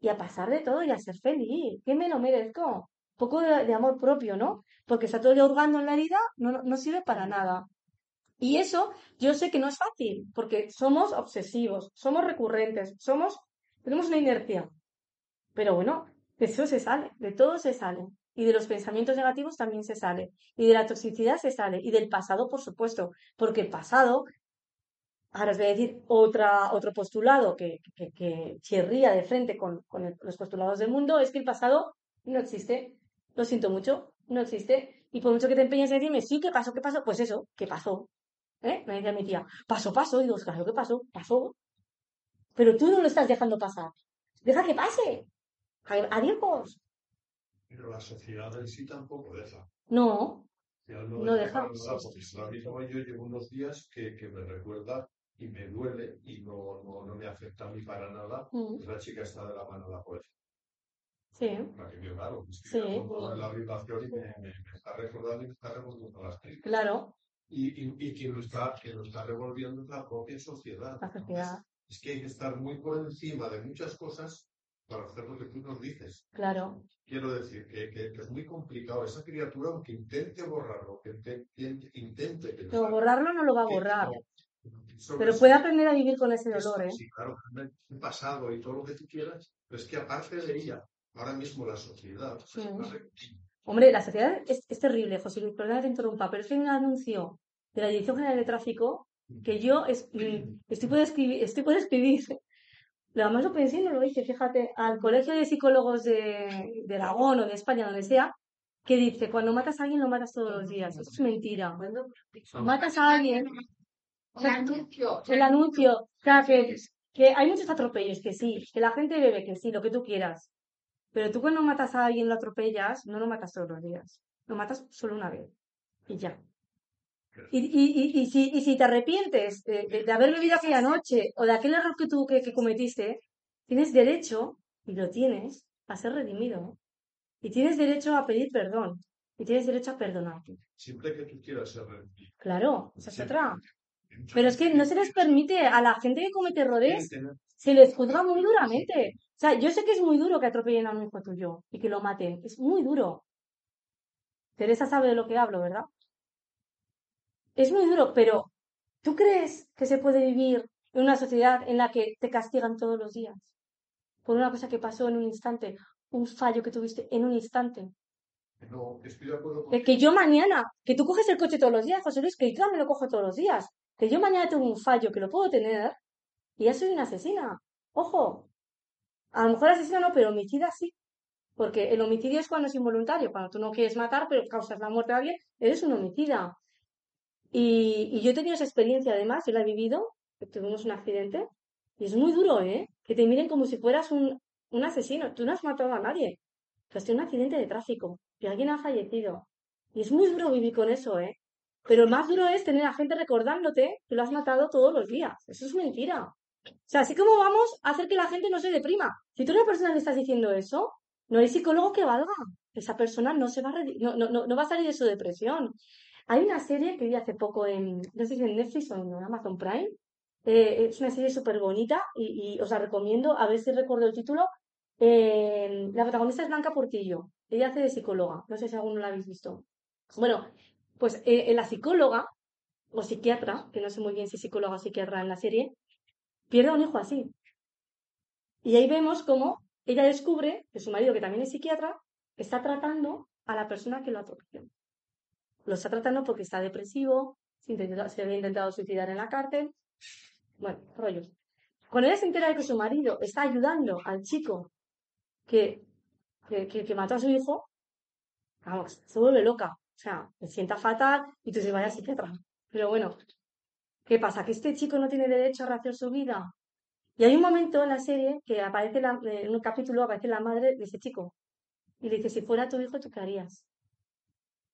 Y a pasar de todo y a ser feliz. ¿Qué me lo merezco? Un poco de, amor propio, ¿no? Porque está todo el hurgando en la herida, no- no sirve para nada. Y eso yo sé que no es fácil, porque somos obsesivos, somos recurrentes, somos, tenemos una inercia. Pero bueno, de eso se sale, de todo se sale. Y de los pensamientos negativos también se sale. Y de la toxicidad se sale. Y del pasado, por supuesto. Porque el pasado Ahora os voy a decir otra, otro postulado que, que, que chirría de frente con, con los postulados del mundo, es que el pasado no existe. Lo siento mucho, no existe. Y por mucho que te empeñes en decirme, sí, ¿qué pasó? ¿Qué pasó? Pues eso, ¿qué pasó? ¿Eh? Me decía mi tía, pasó, pasó. Y digo, claro, ¿qué pasó? Pasó. Pero tú no lo estás dejando pasar. Deja que pase. Adiós. Pero la sociedad en sí tampoco deja. No, Ya No deja. para porque ahora mismo yo llevo unos días que, que me recuerda y me duele y no, no, no me afecta a mí para nada. Mm. La chica está de la mano de la poesía. sí, La que vio, claro, que Sí. me la habitación y me, me- me está recordando y me está revolviendo las críticas. claro, Y, y, y quien, lo está, quien lo está revolviendo es la propia sociedad. la sociedad, Es que hay que estar muy por encima de muchas cosas para hacer lo que tú nos dices. claro. Quiero decir que, que- que es muy complicado. Esa criatura, aunque intente borrarlo, que inte- intente, intente Pero borrarlo no lo va a que borrar. no, Pero puede aprender a vivir con ese que dolor, ¿eh? Sí, claro, el pasado y todo lo que tú quieras, pero es que aparte de ella, ahora mismo la sociedad se Mm. Hombre, la sociedad es, es terrible, José Luis, perdona que te interrumpa, pero es que hay un anuncio de la Dirección General de Tráfico que yo es- mm, estoy por escribir, estoy por escribir, además lo pensé y no lo hice, fíjate, al Colegio de Psicólogos de, de Aragón o de España, donde sea, que dice, cuando matas a alguien lo matas todos los días. Eso es mentira. Matas a alguien, El anuncio. el anuncio, o sea, que, que hay muchos atropellos, que sí, que la gente bebe, que sí, lo que tú quieras. Pero tú cuando matas a alguien, lo atropellas, no lo matas todos los días. Lo matas solo una vez. Y ya. Y, y, y, y si, y si te arrepientes de, de- de haber bebido aquella noche o de aquel error que tú que, que cometiste, tienes derecho, y lo tienes, a ser redimido. Y tienes derecho a pedir perdón. Y tienes derecho a perdonarte. Siempre que tú quieras ser redimido. Claro, esa es otra. Pero es que no se les permite a la gente que comete errores se les juzga muy duramente. O sea, yo sé que es muy duro que atropellen a un hijo tuyo y que lo maten. Es muy duro. Teresa sabe de lo que hablo, ¿verdad? Es muy duro, pero ¿tú crees que se puede vivir en una sociedad en la que te castigan todos los días? Por una cosa que pasó en un instante, un fallo que tuviste en un instante. No, estoy de acuerdo con que yo mañana, que tú coges el coche todos los días, José Luis, que yo también lo cojo todos los días. Que yo mañana tengo un fallo que lo puedo tener y ya soy una asesina. Ojo, a lo mejor asesina no, pero homicida sí. Porque el homicidio es cuando es involuntario, cuando tú no quieres matar, pero causas la muerte de alguien, eres un homicida. Y, yo he tenido esa experiencia, además, yo la he vivido, tuvimos un accidente, y es muy duro, ¿eh? Que te miren como si fueras un, un asesino. Tú no has matado a nadie. Tú has tenido un accidente de tráfico y alguien ha fallecido. Y es muy duro vivir con eso, ¿eh? Pero más duro es tener a gente recordándote que lo has matado todos los días. Eso es mentira. O sea, así como vamos a hacer que la gente no se deprima. Si tú a una persona le estás diciendo eso, no hay psicólogo que valga. Esa persona no se va a, no, no, no, va a salir de su depresión. Hay una serie que vi hace poco en, no sé si en Netflix o en Amazon Prime. Eh, es una serie súper bonita y, y os la recomiendo. A ver si recuerdo el título. Eh, la protagonista es Blanca Portillo. Ella hace de psicóloga. No sé si alguno la habéis visto. Bueno, pues eh, la psicóloga o psiquiatra, que no sé muy bien si psicóloga o psiquiatra en la serie, pierde a un hijo así. Y ahí vemos cómo ella descubre que su marido, que también es psiquiatra, está tratando a la persona que lo atropelló. Lo está tratando porque está depresivo, se había intentado suicidar en la cárcel. Bueno, rollos. Cuando ella se entera de que su marido está ayudando al chico que, que, que- que mató a su hijo, vamos, se vuelve loca. O sea, se sienta fatal y tú dices, vaya psiquiatra. Pero bueno, ¿qué pasa? ¿Que este chico no tiene derecho a rehacer su vida? Y hay un momento en la serie que aparece la- en un capítulo aparece la madre de ese chico. Y le dice, si fuera tu hijo, ¿tú qué harías?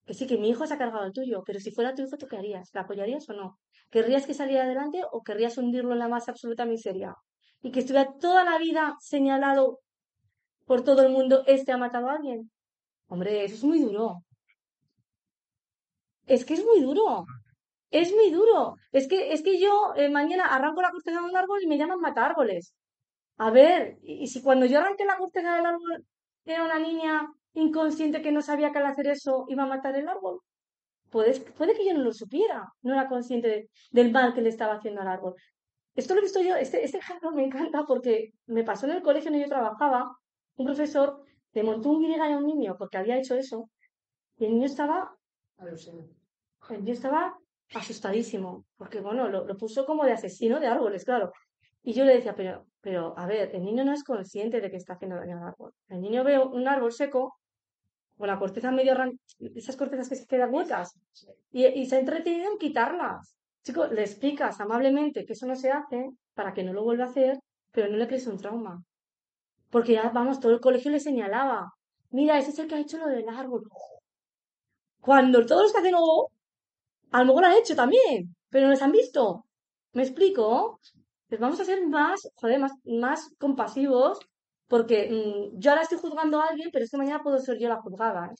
Que sí, que mi hijo se ha cargado el tuyo, pero si fuera tu hijo, ¿tú qué harías? ¿La apoyarías o no? ¿Querrías que saliera adelante o querrías hundirlo en la más absoluta miseria? Y que estuviera toda la vida señalado por todo el mundo, este ha matado a alguien. Hombre, eso es muy duro. Es que es muy duro. Es muy duro. Es que, es que yo eh, mañana arranco la corteza de un árbol y me llaman mata árboles. A ver, y, si cuando yo arranqué la corteza del árbol era una niña inconsciente que no sabía que al hacer eso iba a matar el árbol. Puede, puede que yo no lo supiera, no era consciente de- del mal que le estaba haciendo al árbol. Esto lo he visto yo, este, este me encanta porque me pasó en el colegio donde yo trabajaba, un profesor le montó un a un niño porque había hecho eso, y el niño estaba, el niño estaba asustadísimo, porque bueno, lo, lo puso como de asesino de árboles, claro. Y yo le decía, pero, pero, a ver, el niño no es consciente de que está haciendo daño al árbol. El niño ve un árbol seco, con la corteza medio esas cortezas que se quedan huecas, y, y se ha entretenido en quitarlas. Chico, le explicas amablemente que eso no se hace para que no lo vuelva a hacer, pero no le crees un trauma. Porque ya, vamos, todo el colegio le señalaba, mira, ese es el que ha hecho lo del árbol. Cuando todos los que hacen oh, a lo mejor lo han hecho también, pero no les han visto. ¿Me explico? Pues vamos a ser más, joder, más, más compasivos, porque mm, yo ahora estoy juzgando a alguien, pero es que mañana puedo ser yo la juzgada. ¿eh?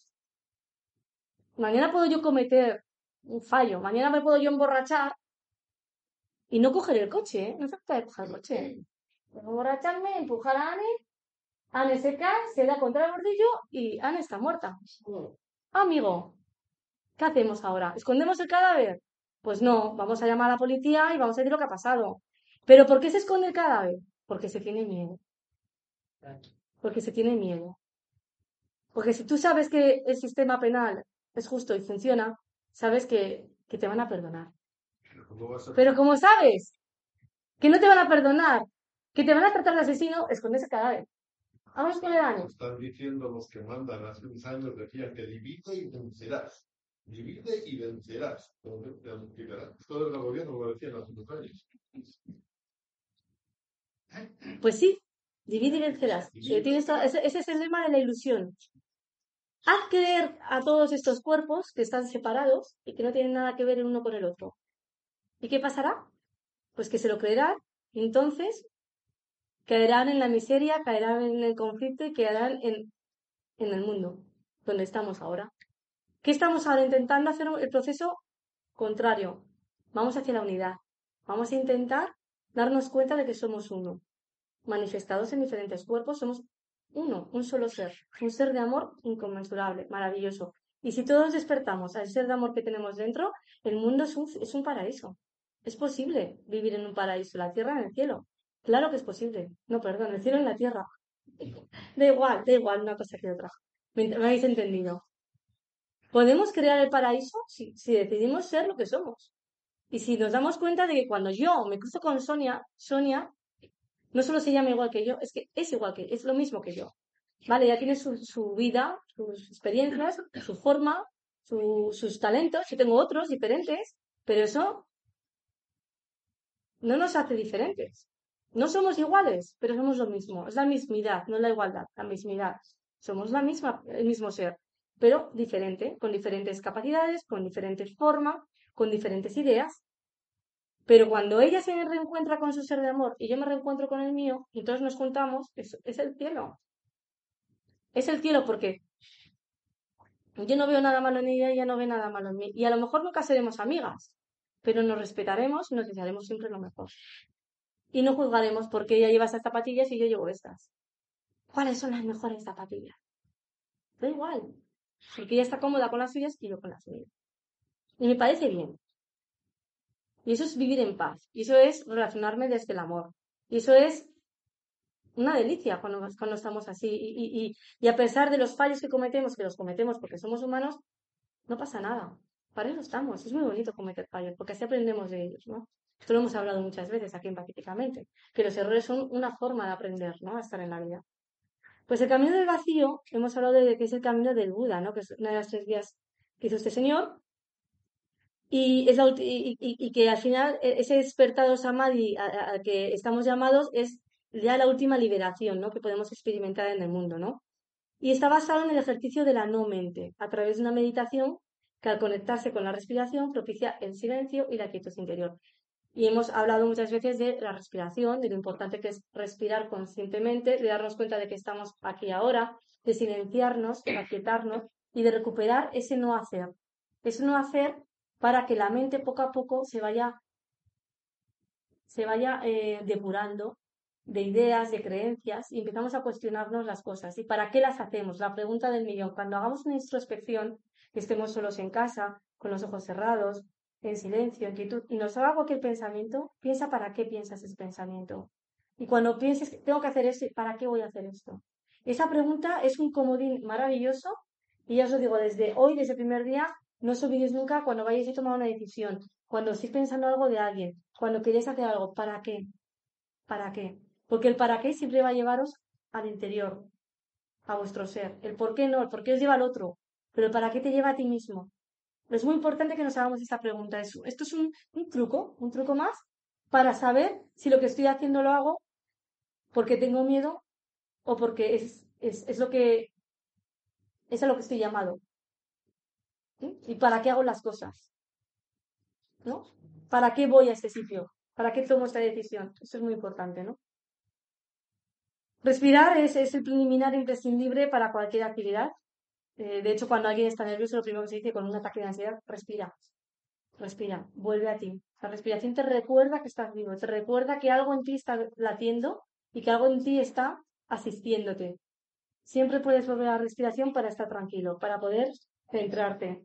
Mañana puedo yo cometer un fallo, mañana me puedo yo emborrachar y no coger el coche, ¿eh? No se trata de coger el coche. Puedo emborracharme, empujar a Anne, Anne se cae, se da contra el bordillo y Anne está muerta. Amigo, ¿qué hacemos ahora? ¿Escondemos el cadáver? Pues no, vamos a llamar a la policía y vamos a decir lo que ha pasado. ¿Pero por qué se esconde el cadáver? Porque se tiene miedo. Porque se tiene miedo. Porque si tú sabes que el sistema penal es justo y funciona, sabes que, que te van a perdonar. Pero ¿cómo vas a- Pero como sabes que no te van a perdonar, que te van a tratar de asesino, escondes el cadáver. Vamos con el año. Están diciendo los que mandan hace unos años, decían que divide y vencerás. Divide y vencerás. Todo el gobierno lo decían unos años. Pues sí, divide y vencerás. Eh, ese, es el lema de la ilusión. Haz creer a todos estos cuerpos que están separados y que no tienen nada que ver el uno con el otro. ¿Y qué pasará? Pues que se lo creerán y entonces caerán en la miseria, caerán en el conflicto y caerán en, en el mundo donde estamos ahora. ¿Qué estamos ahora intentando hacer el proceso contrario? Vamos hacia la unidad. Vamos a intentar darnos cuenta de que somos uno. Manifestados en diferentes cuerpos, somos uno, un solo ser, un ser de amor inconmensurable, maravilloso. Y si todos despertamos al ser de amor que tenemos dentro, el mundo es un, paraíso. Es posible vivir en un paraíso, la tierra en el cielo. Claro que es posible. No, perdón, el cielo en la tierra. <laughs> Da igual, da igual una cosa que otra. ¿Me, me habéis entendido? Podemos crear el paraíso si, si decidimos ser lo que somos. Y si nos damos cuenta de que cuando yo me cruzo con Sonia, Sonia no solo se llama igual que yo, es que es igual que, es lo mismo que yo. Vale, ya tiene su, su vida, sus experiencias, su forma, su- sus talentos. Yo tengo otros diferentes, pero eso no nos hace diferentes. No somos iguales, pero somos lo mismo. Es la mismidad, no la igualdad, la mismidad. Somos la misma, el mismo ser, pero diferente, con diferentes capacidades, con diferentes formas, con diferentes ideas. Pero cuando ella se reencuentra con su ser de amor y yo me reencuentro con el mío, y entonces nos juntamos, es, es el cielo. Es el cielo porque yo no veo nada malo en ella y ella no ve nada malo en mí. Y a lo mejor nunca seremos amigas, pero nos respetaremos y nos desearemos siempre lo mejor. Y no juzgaremos porque ella lleva estas zapatillas y yo llevo estas. ¿Cuáles son las mejores zapatillas? Da igual, porque ella está cómoda con las suyas y yo con las mías. Y me parece bien. Y eso es vivir en paz. Y eso es relacionarme desde el amor. Y eso es una delicia cuando, cuando estamos así. Y, y, a pesar de los fallos que cometemos, que los cometemos porque somos humanos, no pasa nada. Para eso estamos. Es muy bonito cometer fallos, porque así aprendemos de ellos, ¿no? Esto lo hemos hablado muchas veces aquí en Pacíficamente, que los errores son una forma de aprender, ¿no? A estar en la vida. Pues el camino del vacío, hemos hablado de que es el camino del Buda, ¿no? Que es una de las tres vías que hizo este señor. Y, es la y, y- y que al final e- ese despertado samadhi al que estamos llamados es ya la última liberación, ¿no? Que podemos experimentar en el mundo, ¿no? Y está basado en el ejercicio de la no mente, a través de una meditación que al conectarse con la respiración propicia el silencio y la quietud interior. Y hemos hablado muchas veces de la respiración, de lo importante que es respirar conscientemente, de darnos cuenta de que estamos aquí ahora, de silenciarnos, de aquietarnos y de recuperar ese no hacer. Ese no hacer para que la mente poco a poco se vaya, se vaya eh, depurando de ideas, de creencias y empezamos a cuestionarnos las cosas. ¿Y para qué las hacemos? La pregunta del millón. Cuando hagamos una introspección, que estemos solos en casa, con los ojos cerrados, en silencio, en quietud, y nos haga cualquier pensamiento, piensa para qué piensas ese pensamiento. Y cuando pienses, tengo que hacer esto, ¿para qué voy a hacer esto? Esa pregunta es un comodín maravilloso y ya os lo digo desde hoy, desde el primer día, no os olvidéis nunca cuando vayáis a tomar una decisión. cuando estés pensando algo de alguien, cuando queréis hacer algo, ¿para qué? ¿Para qué? Porque el para qué siempre va a llevaros al interior, a vuestro ser. El por qué no, el por qué os lleva al otro, pero el para qué te lleva a ti mismo. Es muy importante que nos hagamos esta pregunta. Esto es un, un truco, un truco más para saber si lo que estoy haciendo lo hago porque tengo miedo o porque es, es, es lo que es a lo que estoy llamado. ¿Y para qué hago las cosas? ¿No? ¿Para qué voy a este sitio? ¿Para qué tomo esta decisión? Eso es muy importante, ¿no? Respirar es, es el preliminar imprescindible para cualquier actividad. Eh, de hecho, cuando alguien está nervioso, lo primero que se dice con un ataque de ansiedad, respira. Respira, vuelve a ti. La respiración te recuerda que estás vivo, te recuerda que algo en ti está latiendo y que algo en ti está asistiéndote. Siempre puedes volver a la respiración para estar tranquilo, para poder centrarte.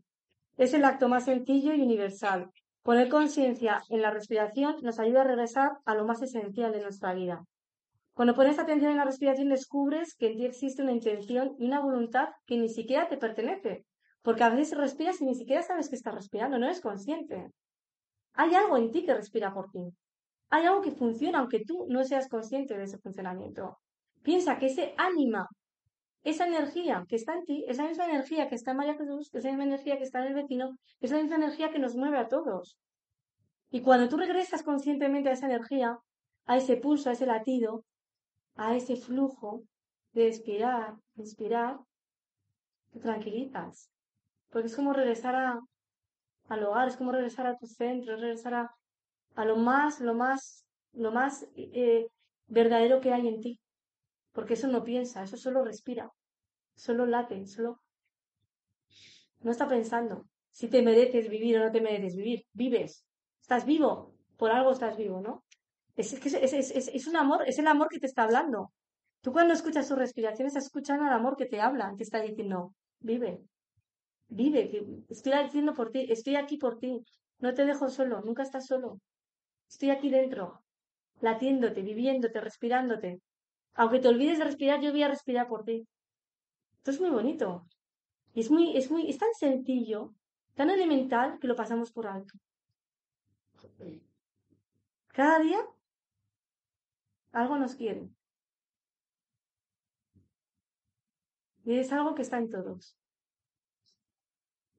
Es el acto más sencillo y universal. Poner conciencia en la respiración nos ayuda a regresar a lo más esencial de nuestra vida. Cuando pones atención en la respiración descubres que en ti existe una intención y una voluntad que ni siquiera te pertenece. Porque a veces respiras y ni siquiera sabes que estás respirando, no eres consciente. Hay algo en ti que respira por ti. Hay algo que funciona aunque tú no seas consciente de ese funcionamiento. Piensa que ese ánima esa energía que está en ti, esa misma energía que está en María Jesús, esa misma energía que está en el vecino, es la misma energía que nos mueve a todos. Y cuando tú regresas conscientemente a esa energía, a ese pulso, a ese latido, a ese flujo de expirar, inspirar, te tranquilizas. Porque es como regresar a, al hogar, es como regresar a tu centro, es regresar a, a lo más, lo más, lo más eh, verdadero que hay en ti. Porque eso no piensa, eso solo respira, solo late, solo no está pensando si te mereces vivir o no te mereces vivir. Vives, estás vivo, por algo estás vivo, ¿no? Es, es, es, es, un amor, es el amor que te está hablando. Tú cuando escuchas su respiración estás escuchando al amor que te habla, te está diciendo, vive, vive, estoy haciendo por ti, estoy aquí por ti, no te dejo solo, nunca estás solo. Estoy aquí dentro, latiéndote, viviéndote, respirándote. Aunque te olvides de respirar, yo voy a respirar por ti. Esto es muy bonito. Y es muy, es muy, es tan sencillo, tan elemental que lo pasamos por alto. Cada día algo nos quiere. Y es algo que está en todos.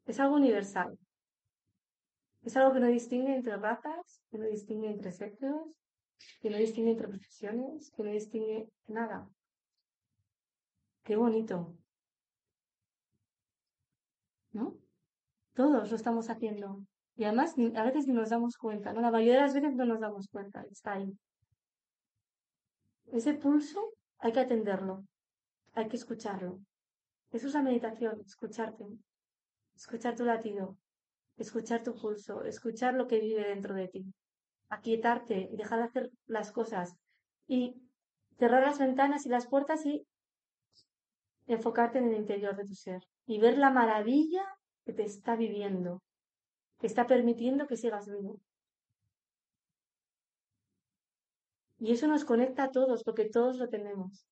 Es algo universal. Es algo que no distingue entre razas, que no distingue entre sexos, que no distingue entre profesiones, que no distingue nada. Qué bonito. ¿No? Todos lo estamos haciendo. Y además a veces ni nos damos cuenta, ¿no? La mayoría de las veces no nos damos cuenta, está ahí. Ese pulso hay que atenderlo, hay que escucharlo. Eso es la meditación, escucharte, escuchar tu latido, escuchar tu pulso, escuchar lo que vive dentro de ti aquietarte y dejar de hacer las cosas y cerrar las ventanas y las puertas y enfocarte en el interior de tu ser y ver la maravilla que te está viviendo, que está permitiendo que sigas vivo. Y eso nos conecta a todos, porque todos lo tenemos.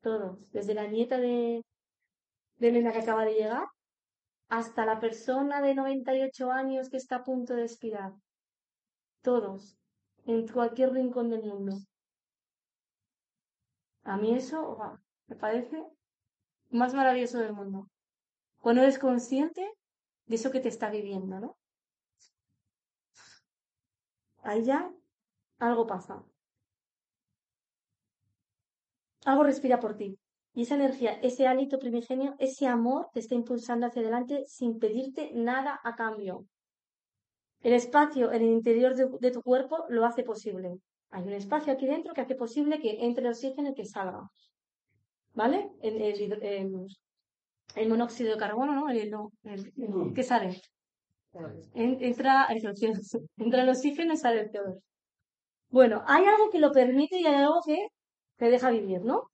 Todos. Desde la nieta de, de Elena que acaba de llegar, hasta la persona de 98 años que está a punto de expirar todos, en cualquier rincón del mundo. A mí eso me parece más maravilloso del mundo. Cuando eres consciente de eso que te está viviendo, ¿no? Ahí ya algo pasa. Algo respira por ti. Y esa energía, ese hálito primigenio, ese amor te está impulsando hacia adelante sin pedirte nada a cambio. El espacio en el interior de, tu cuerpo lo hace posible. Hay un espacio aquí dentro que hace posible que entre el oxígeno y que salga. ¿Vale? El, monóxido de carbono, ¿no? El, ¿Qué sale? entra, <laughs> entra el oxígeno y sale el CO2. Bueno, hay algo que lo permite y hay algo que te deja vivir, ¿no?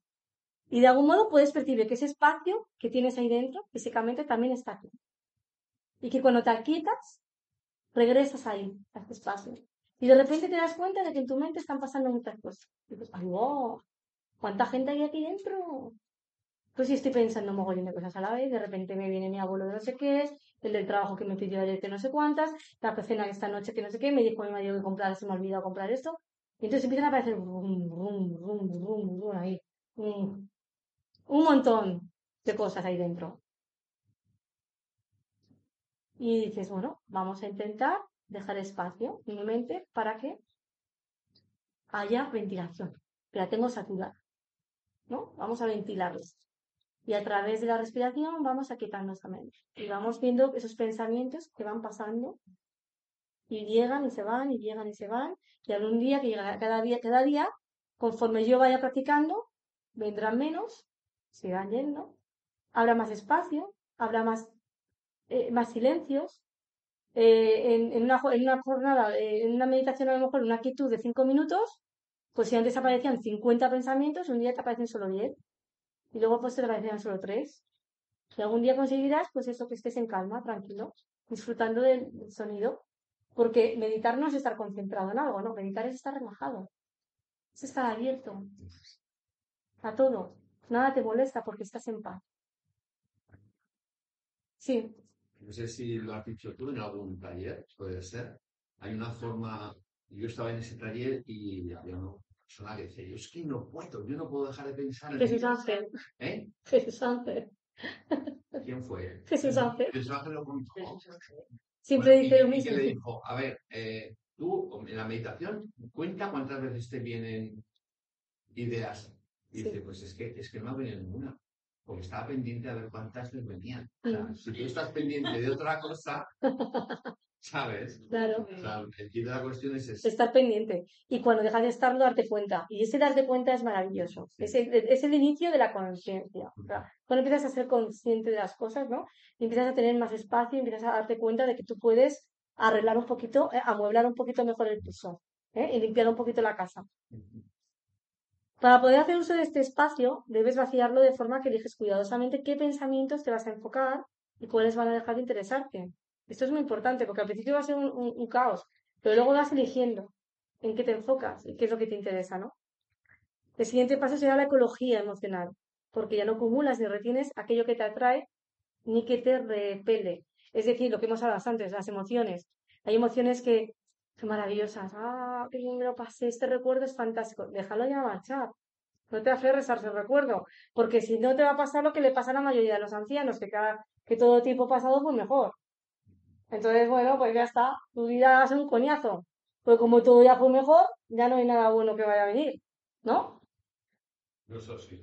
Y de algún modo puedes percibir que ese espacio que tienes ahí dentro, físicamente, también está aquí. Y que cuando te aquietas, regresas ahí, a este espacio. Y de repente te das cuenta de que en tu mente están pasando muchas cosas. Y dices, ¡ay, wow! ¿Cuánta gente hay aquí dentro? Pues si estoy pensando mogollón de cosas a la vez, de repente me viene mi abuelo de no sé qué es, el del trabajo que me pidió ayer que no sé cuántas, la que esta noche que no sé qué, me dijo mi marido que comprar, se me ha olvidado comprar esto. Y entonces empiezan a aparecer ahí. Un, un montón de cosas ahí dentro. Y dices, bueno, vamos a intentar dejar espacio en mi mente para que haya ventilación. Que la tengo saturada. ¿No? Vamos a ventilarlos. Y a través de la respiración vamos a quitarnos la mente. Y vamos viendo esos pensamientos que van pasando y llegan y se van y llegan y se van. Y algún día que llega cada día, cada día, conforme yo vaya practicando, vendrán menos, se yendo, habrá más espacio, habrá más, eh, más silencios. Eh, en, una, en una jornada, eh, en una meditación a lo mejor, una quietud de cinco minutos, pues si antes aparecían 50 pensamientos, un día te aparecen solo 10. Y luego pues te aparecían solo 3. Y algún día conseguirás pues eso, que estés en calma, tranquilo, disfrutando del sonido. Porque meditar no es estar concentrado en algo, no, meditar es estar relajado. Es estar abierto a todo. Nada te molesta porque estás en paz. Sí, No sé si lo has dicho tú en algún taller, puede ser. Hay una forma, yo estaba en ese taller y había una persona que decía, yo es que no puedo, yo no puedo dejar de pensar en Jesús Ángel. ¿Eh? Jesús Ángel. ¿Quién fue? Jesús Ángel. Jesús Ángel lo contó. Siempre Bueno, dice y- lo y mismo. que le <laughs> dijo, a ver, eh, tú en la meditación cuenta cuántas veces te vienen ideas. Y Sí. dice, pues es que, es que no ha venido ninguna. Porque estaba pendiente a ver cuántas les venían. O sea, si tú estás pendiente de otra cosa, <laughs> ¿sabes? Claro. O sea, el kit de la cuestión es ese. Estar pendiente. Y cuando dejas de estarlo, darte cuenta. Y ese darte cuenta es maravilloso. Es el, es el inicio de la conciencia. O sea, cuando empiezas a ser consciente de las cosas, ¿no? Y empiezas a tener más espacio, y empiezas a darte cuenta de que tú puedes arreglar un poquito, eh, amueblar un poquito mejor el piso, ¿eh? Y limpiar un poquito la casa. Para poder hacer uso de este espacio, debes vaciarlo de forma que eliges cuidadosamente qué pensamientos te vas a enfocar y cuáles van a dejar de interesarte. Esto es muy importante porque al principio va a ser un, caos, pero luego vas eligiendo en qué te enfocas y qué es lo que te interesa, ¿no? El siguiente paso será la ecología emocional, porque ya no acumulas ni retienes aquello que te atrae ni que te repele. Es decir, lo que hemos hablado antes, las emociones. Hay emociones que son maravillosas. Ah, qué bien me lo pasé, este recuerdo es fantástico. Déjalo ya marchar. No te aferres a ese recuerdo, porque si no te va a pasar lo que le pasa a la mayoría de los ancianos, que, cada, que todo tiempo pasado fue mejor. Entonces, bueno, pues ya está, tu vida va a ser un coñazo. Pues como todo ya fue mejor, ya no hay nada bueno que vaya a venir, ¿no? No es así.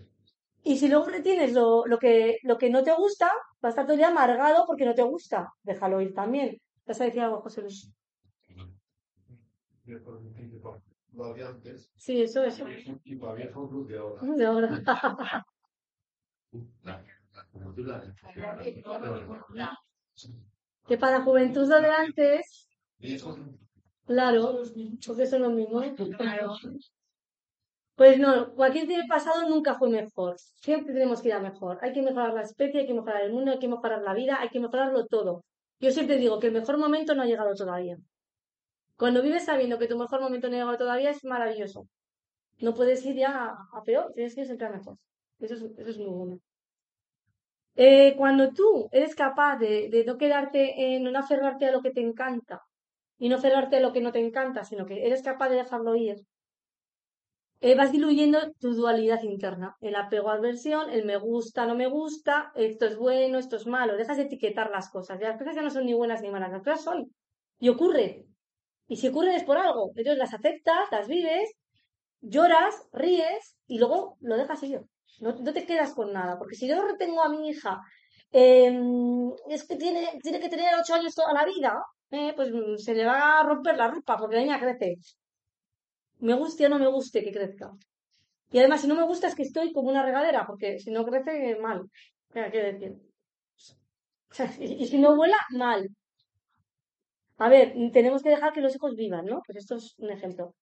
Y si luego retienes lo, lo que, lo que no te gusta, vas a estar todo el día amargado porque no te gusta. Déjalo ir también. ¿Vas a decir algo, José Luis? Lo antes Sí, eso, eso. y para viejo club de <laughs> ahora. De ahora. Que para juventud de antes, claro, porque son lo mismo. Pues no, cualquier tiempo pasado nunca fue mejor. Siempre tenemos que ir a mejor. Hay que mejorar la especie, hay que mejorar el mundo, hay que mejorar la vida, hay que mejorarlo todo. Yo siempre digo que el mejor momento no ha llegado todavía. Cuando vives sabiendo que tu mejor momento no ha llegado todavía es maravilloso. No puedes ir ya a, a peor, tienes que ir siempre a mejor. Eso es, eso es muy bueno. Eh, cuando tú eres capaz de, no quedarte en, no aferrarte a lo que te encanta y no aferrarte a lo que no te encanta, sino que eres capaz de dejarlo ir, eh, vas diluyendo tu dualidad interna, el apego a aversión, el me gusta, no me gusta, esto es bueno, esto es malo, dejas de etiquetar las cosas, las cosas ya no son ni buenas ni malas, las cosas son, y ocurre, y si ocurren es por algo, entonces las aceptas, las vives, lloras, ríes y luego lo dejas ir. No, te quedas con nada, porque si yo retengo a mi hija, eh, es que tiene, tiene que tener ocho años toda la vida, eh, pues se le va a romper la ropa porque la niña crece. Me guste o no me guste que crezca. Y además, si no me gusta, es que estoy como una regadera, porque si no crece, mal. ¿Qué quiero decir? Y, y si no vuela, mal. A ver, tenemos que dejar que los hijos vivan, ¿no? Pues esto es un ejemplo.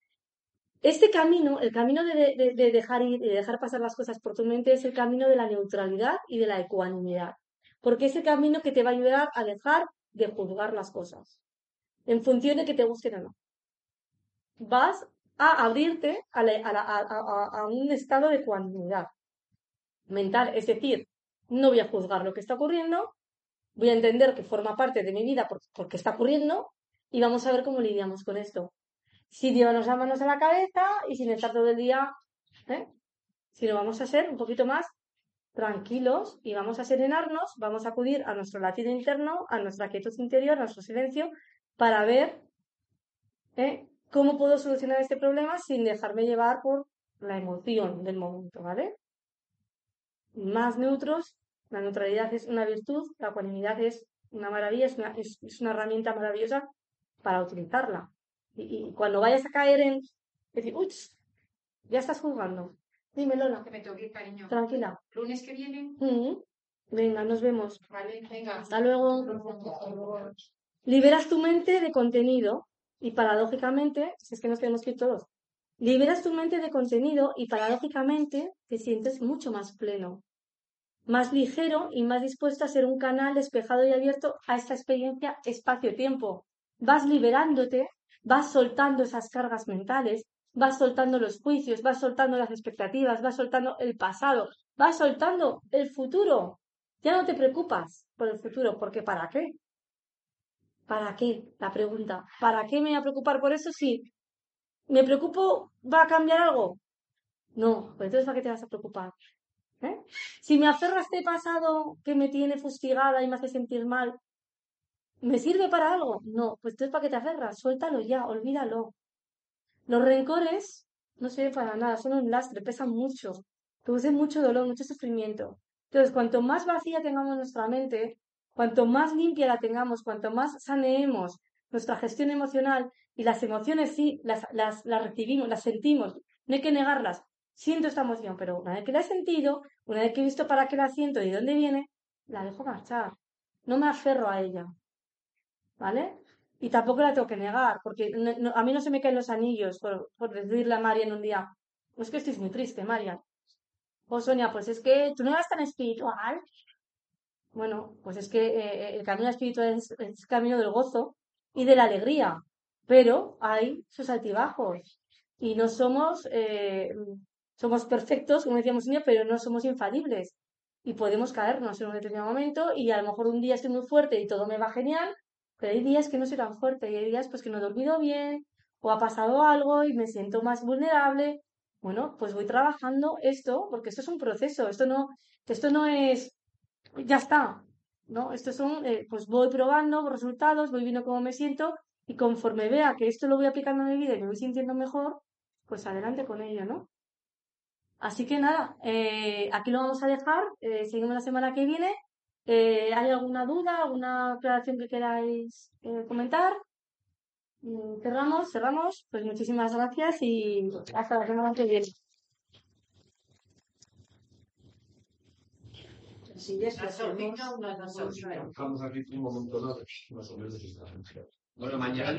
Este camino, el camino de, de- de dejar ir de dejar pasar las cosas por tu mente es el camino de la neutralidad y de la ecuanimidad. Porque es el camino que te va a ayudar a dejar de juzgar las cosas. En función de que te gusten o no. Vas a abrirte a, a un estado de ecuanimidad mental. Es decir, no voy a juzgar lo que está ocurriendo, voy a entender que forma parte de mi vida por- porque está ocurriendo y vamos a ver cómo lidiamos con esto. Sin llevarnos las manos a la cabeza y sin estar todo el día, ¿eh? Sino vamos a ser un poquito más tranquilos y vamos a serenarnos, vamos a acudir a nuestro latido interno, a nuestra quietud interior, a nuestro silencio, para ver ¿eh? cómo puedo solucionar este problema sin dejarme llevar por la emoción del momento, ¿vale? Más neutros, la neutralidad es una virtud, la ecuanimidad es una maravilla, es una, es, es una herramienta maravillosa para utilizarla. Y, y cuando vayas a caer en decir, uy, ya estás jugando. Dime, Lola, Que me toque, cariño. tranquila. Lunes que viene, Mm. Venga, nos vemos. vale, venga. Hasta luego. Liberas tu mente de contenido y paradójicamente, si es que nos tenemos que ir todos, liberas tu mente de contenido y paradójicamente te sientes mucho más pleno, más ligero y más dispuesto a ser un canal despejado y abierto a esta experiencia espacio-tiempo. Vas liberándote, vas soltando esas cargas mentales, vas soltando los juicios, vas soltando las expectativas, vas soltando el pasado, vas soltando el futuro. Ya no te preocupas por el futuro, porque ¿para qué? ¿Para qué? La pregunta. ¿Para qué me voy a preocupar por eso si me preocupo, va a cambiar algo? No, pues entonces ¿para qué te vas a preocupar? ¿Eh? Si me aferro a este pasado que me tiene fustigada y me hace sentir mal, ¿me sirve para algo? No, pues entonces ¿para qué te aferras? Suéltalo ya, olvídalo. Los rencores no sirven para nada, son un lastre, pesan mucho, producen mucho dolor, mucho sufrimiento. Entonces, cuanto más vacía tengamos nuestra mente, cuanto más limpia la tengamos, cuanto más saneemos nuestra gestión emocional y las emociones sí, las, las, las recibimos, las sentimos, no hay que negarlas. Siento esta emoción, pero una vez que la he sentido, una vez que he visto para qué la siento y de dónde viene, la dejo marchar. No me aferro a ella. ¿Vale? Y tampoco la tengo que negar, porque no- a mí no se me caen los anillos por, por decirle a Marian un día, es que estés muy triste, Marian. O Sonia, pues es que tú no eras tan espiritual. Bueno, pues es que eh, el camino espiritual es, es el camino del gozo y de la alegría, pero hay sus altibajos y no somos, eh, somos perfectos, como decíamos niño, pero no somos infalibles y podemos caernos en un determinado momento y a lo mejor un día estoy muy fuerte y todo me va genial, pero hay días que no soy tan fuerte y hay días pues que no he dormido bien o ha pasado algo y me siento más vulnerable. Bueno, pues voy trabajando esto porque esto es un proceso, esto no, esto no es ya está, ¿no? Estos son, eh, pues voy probando resultados, voy viendo cómo me siento y conforme vea que esto lo voy aplicando en mi vida y me voy sintiendo mejor, pues adelante con ello, ¿no? Así que nada, eh, aquí lo vamos a dejar, eh, seguimos la semana que viene. Eh, ¿hay alguna duda, alguna aclaración que queráis eh, comentar? Mm, Cerramos, cerramos. Pues muchísimas gracias y hasta la semana que viene. Si ya. Estamos aquí un momento más o menos Bueno. Mañana.